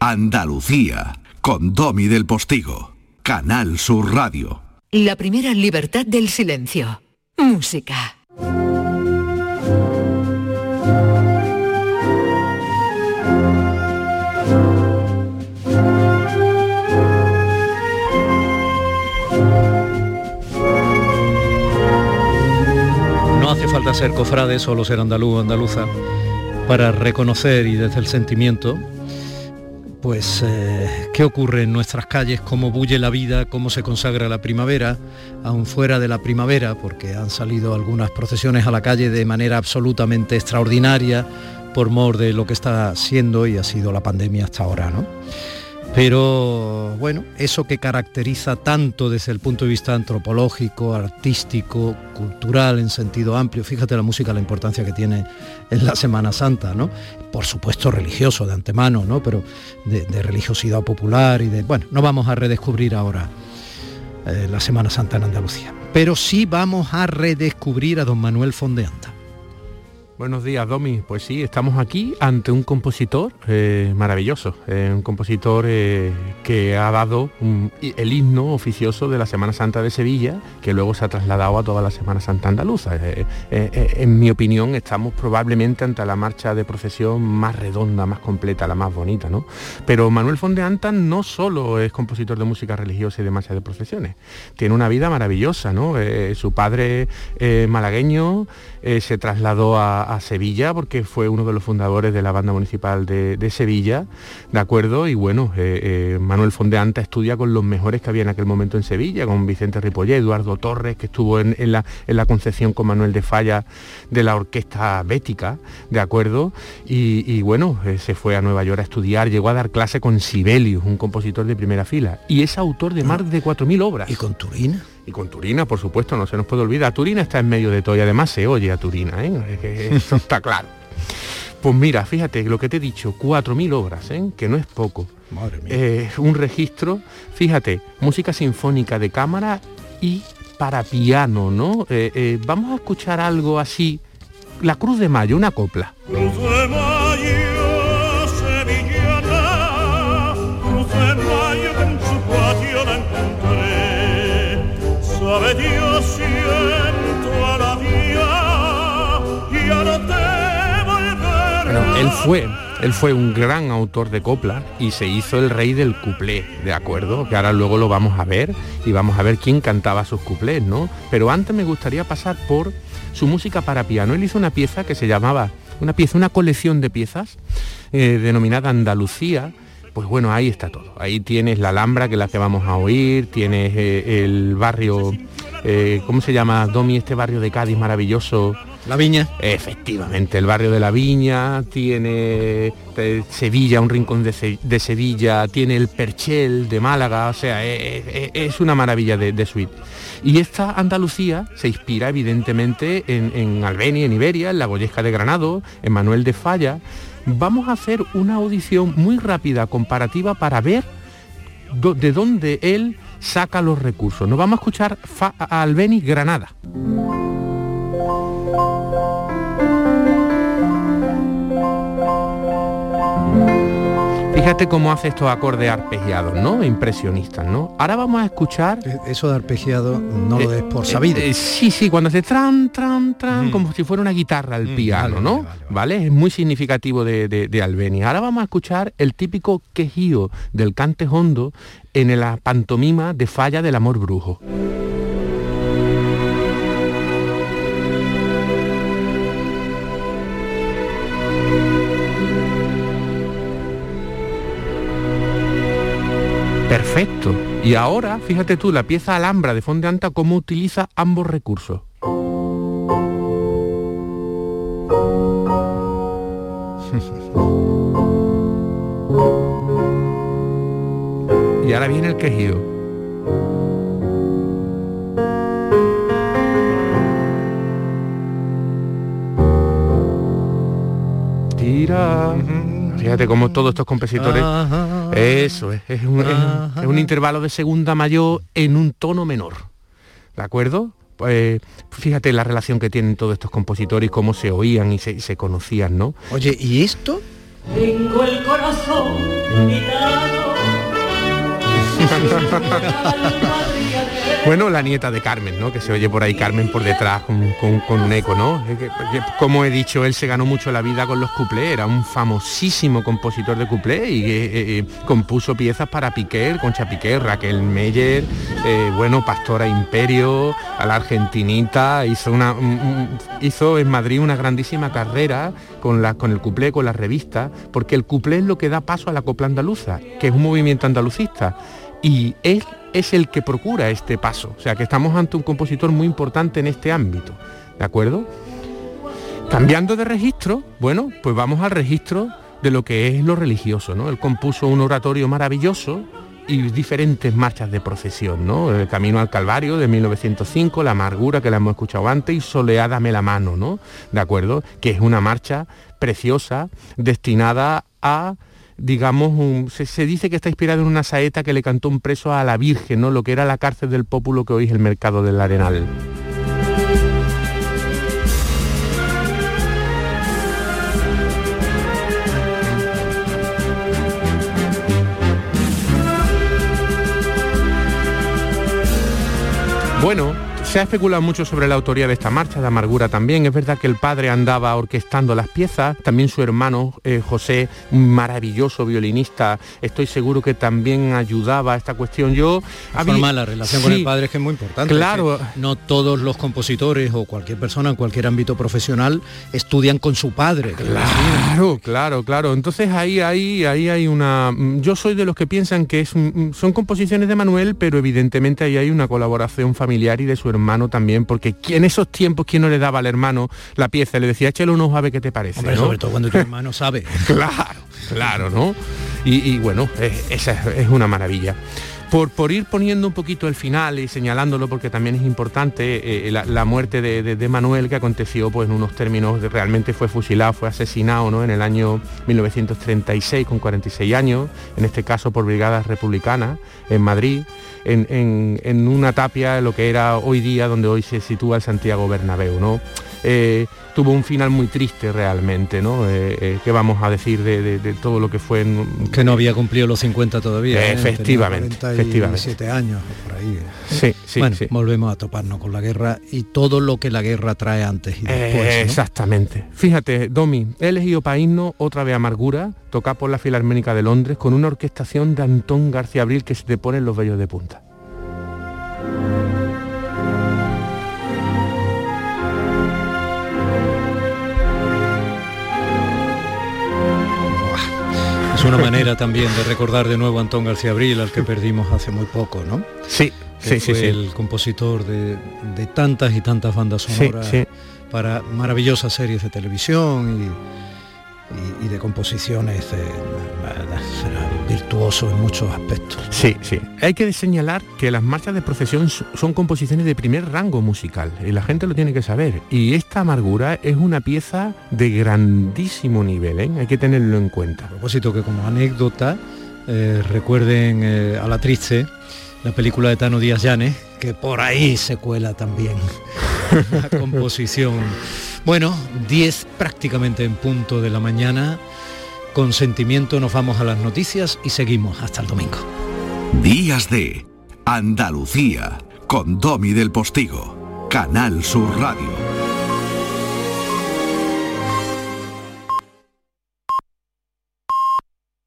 Andalucía con Domi del Postigo. Canal Sur Radio. La primera libertad del silencio. Música. No hace falta ser cofrade, solo ser andaluz o andaluza, para reconocer y desde el sentimiento pues eh, qué ocurre en nuestras calles, cómo bulle la vida, cómo se consagra la primavera, aún fuera de la primavera, porque han salido algunas procesiones a la calle de manera absolutamente extraordinaria por mor de lo que está siendo y ha sido la pandemia hasta ahora, ¿no? Pero bueno, eso que caracteriza tanto desde el punto de vista antropológico, artístico, cultural en sentido amplio, fíjate la música, la importancia que tiene en la Semana Santa, ¿no? Por supuesto religioso de antemano, ¿no? Pero de, religiosidad popular y de. Bueno, no vamos a redescubrir ahora eh, la Semana Santa en Andalucía. Pero sí vamos a redescubrir a don Manuel Fondeanta. Buenos días, Domi. Pues sí, estamos aquí ante un compositor eh, maravilloso, eh, un compositor eh, que ha dado el himno oficioso de la Semana Santa de Sevilla, que luego se ha trasladado a toda la Semana Santa andaluza. En mi opinión, estamos probablemente ante la marcha de procesión más redonda, más completa, la más bonita, ¿no? Pero Manuel Fondeanta no solo es compositor de música religiosa y de marcha de procesiones, tiene una vida maravillosa, ¿no? Su padre malagueño se trasladó a, a Sevilla porque fue uno de los fundadores de la banda municipal de, de Sevilla, ¿de acuerdo? Y bueno, eh, eh, Manuel Fondeanta estudia con los mejores que había en aquel momento en Sevilla, con Vicente Ripollé, Eduardo Torres, que estuvo en, en la, en la concepción con Manuel de Falla de la orquesta bética, ¿de acuerdo? Y, y bueno, eh, se fue a Nueva York a estudiar, llegó a dar clase con Sibelius, un compositor de primera fila, y es autor de más de 4.000 obras. ¿Y con Turina? Y con Turina, por supuesto, no se nos puede olvidar. Turina está en medio de todo y además se oye a Turina, ¿eh? Es que eso está claro. Pues mira, fíjate lo que te he dicho, 4.000 obras, ¿eh? que no es poco. Madre mía. Eh, un registro, fíjate, música sinfónica de cámara y para piano, ¿no? Eh, eh, vamos a escuchar algo así, La Cruz de Mayo, una copla. Cruz de Mayo, Él fue, él fue un gran autor de copla y se hizo el rey del cuplé, ¿de acuerdo? Que ahora luego lo vamos a ver y vamos a ver quién cantaba sus cuplés, ¿no? Pero antes me gustaría pasar por su música para piano. Él hizo una pieza que se llamaba, una pieza, una colección de piezas eh, denominada Andalucía, pues bueno, ahí está todo. Ahí tienes la Alhambra, que es la que vamos a oír, tienes eh, el barrio, eh, ¿cómo se llama, Domi, este barrio de Cádiz maravilloso? La Viña. Efectivamente, el barrio de la Viña, tiene Sevilla, un rincón de, Sevilla, tiene el Perchel de Málaga, o sea, eh, eh, es una maravilla de, suite. Y esta Andalucía se inspira evidentemente en, en Albeni, en Iberia, en la Goyesca de Granado, en Manuel de Falla. Vamos a hacer una audición muy rápida, comparativa, para ver de dónde él saca los recursos. Nos vamos a escuchar a Albeni Granada. Fíjate cómo hace estos acordes arpegiados, ¿no? Impresionistas, ¿no? Ahora vamos a escuchar... Eso de arpegiado no lo des por sabido. Eh, sí, sí, cuando hace tran, tran, tran, como si fuera una guitarra al piano, ¿no? Vale, Es muy significativo de, de, de Albeni. Ahora vamos a escuchar el típico quejío del cante hondo en la pantomima de Falla del Amor Brujo. Perfecto. Y ahora, fíjate tú, la pieza Alhambra de Fondeanta, cómo utiliza ambos recursos. y ahora viene el quejido. Tira. Fíjate cómo todos estos compositores. Ajá. Eso es, es un, es un- es un intervalo de segunda mayor en un tono menor. ¿De acuerdo? Pues fíjate la relación que tienen todos estos compositores y cómo se oían y se, y se conocían, ¿no? Oye, ¿y esto? Tengo el corazón. Bueno, la nieta de Carmen, ¿no? Que se oye por ahí Carmen por detrás con, con- con un eco, ¿no? Como he dicho, él se ganó mucho la vida con los cuplés, era un famosísimo compositor de cuplés y eh, eh, compuso piezas para Piquer, Concha Piquer, Raquel Meyer, eh, bueno, Pastora Imperio, a la Argentinita, hizo una un- un- hizo en Madrid una grandísima carrera con la con el cuplé, con la revista, porque el cuplé es lo que da paso a la copla andaluza, que es un movimiento andalucista y él es el que procura este paso. O sea que estamos ante un compositor muy importante en este ámbito. ¿De acuerdo? Cambiando de registro, bueno, pues vamos al registro de lo que es lo religioso, ¿no? Él compuso un oratorio maravilloso y diferentes marchas de procesión, ¿no? El Camino al Calvario de 1905, La Amargura que la hemos escuchado antes y Soleá dame la mano, ¿no? ¿De acuerdo? Que es una marcha preciosa destinada a digamos, un- se, dice que está inspirado en una saeta que le cantó un preso a la Virgen, ¿no? Lo que era la cárcel del Pópulo que hoy es el mercado del Arenal. Bueno, se ha especulado mucho sobre la autoría de esta marcha, de Amargura también. Es verdad que el padre andaba orquestando las piezas, también su hermano eh, José, un maravilloso violinista, estoy seguro que también ayudaba a esta cuestión. Yo había- Forma la relación con el padre es que es muy importante. Claro. No todos los compositores o cualquier persona en cualquier ámbito profesional estudian con su padre. Claro, claro, claro. Entonces ahí, ahí, ahí hay una. mm, Yo soy de los que piensan que es, un- son composiciones de Manuel, pero evidentemente ahí hay una colaboración familiar y de su hermano también, porque en esos tiempos quién no le daba al hermano la pieza, le decía, échale un ojo a ver qué te parece. Hombre, ¿no? sobre todo cuando tu hermano sabe. Claro, claro, ¿no? Y, y bueno, es- esa es, es una maravilla. Por, por ir poniendo un poquito el final y señalándolo, porque también es importante, eh, la, la muerte de, de- Manuel, que aconteció pues, en unos términos, realmente fue fusilado, fue asesinado ¿no? en el año 1936, con 46 años, en este caso por brigadas republicanas, en Madrid, en, en- en una tapia, lo que era hoy día, donde hoy se sitúa el Santiago Bernabéu. ¿no? Eh, tuvo un final muy triste realmente, ¿no? Eh, eh, ¿Qué vamos a decir de, de- de todo lo que fue? En, Que no había cumplido los 50 todavía. Efectivamente, efectivamente. 47 años por ahí. Sí, sí, bueno, sí. volvemos a toparnos con la guerra y todo lo que la guerra trae antes y después. ¿no? Exactamente. Fíjate, Domi, he elegido himno otra vez Amargura, tocar por la Filarmónica de Londres, con una orquestación de Antón García Abril que se te ponen los vellos de punta. Una manera también de recordar de nuevo a Antón García Abril, al que perdimos hace muy poco, ¿no? Sí, Que sí, fue sí. el compositor de, de tantas y tantas bandas sonoras para maravillosas series de televisión y, y- y de composiciones virtuoso en muchos aspectos. Sí, sí. Hay que señalar que las marchas de procesión son composiciones de primer rango musical y la gente lo tiene que saber. Y esta amargura es una pieza de grandísimo nivel, ¿eh? hay que tenerlo en cuenta. A propósito que como anécdota, eh, recuerden eh, a la triste, la película de Tano Díaz Llanes, que por ahí se cuela también la composición. Bueno, 10 prácticamente en punto de la mañana. Con sentimiento nos vamos a las noticias y seguimos hasta el domingo. Días de Andalucía con Domi del Postigo, Canal Sur Radio.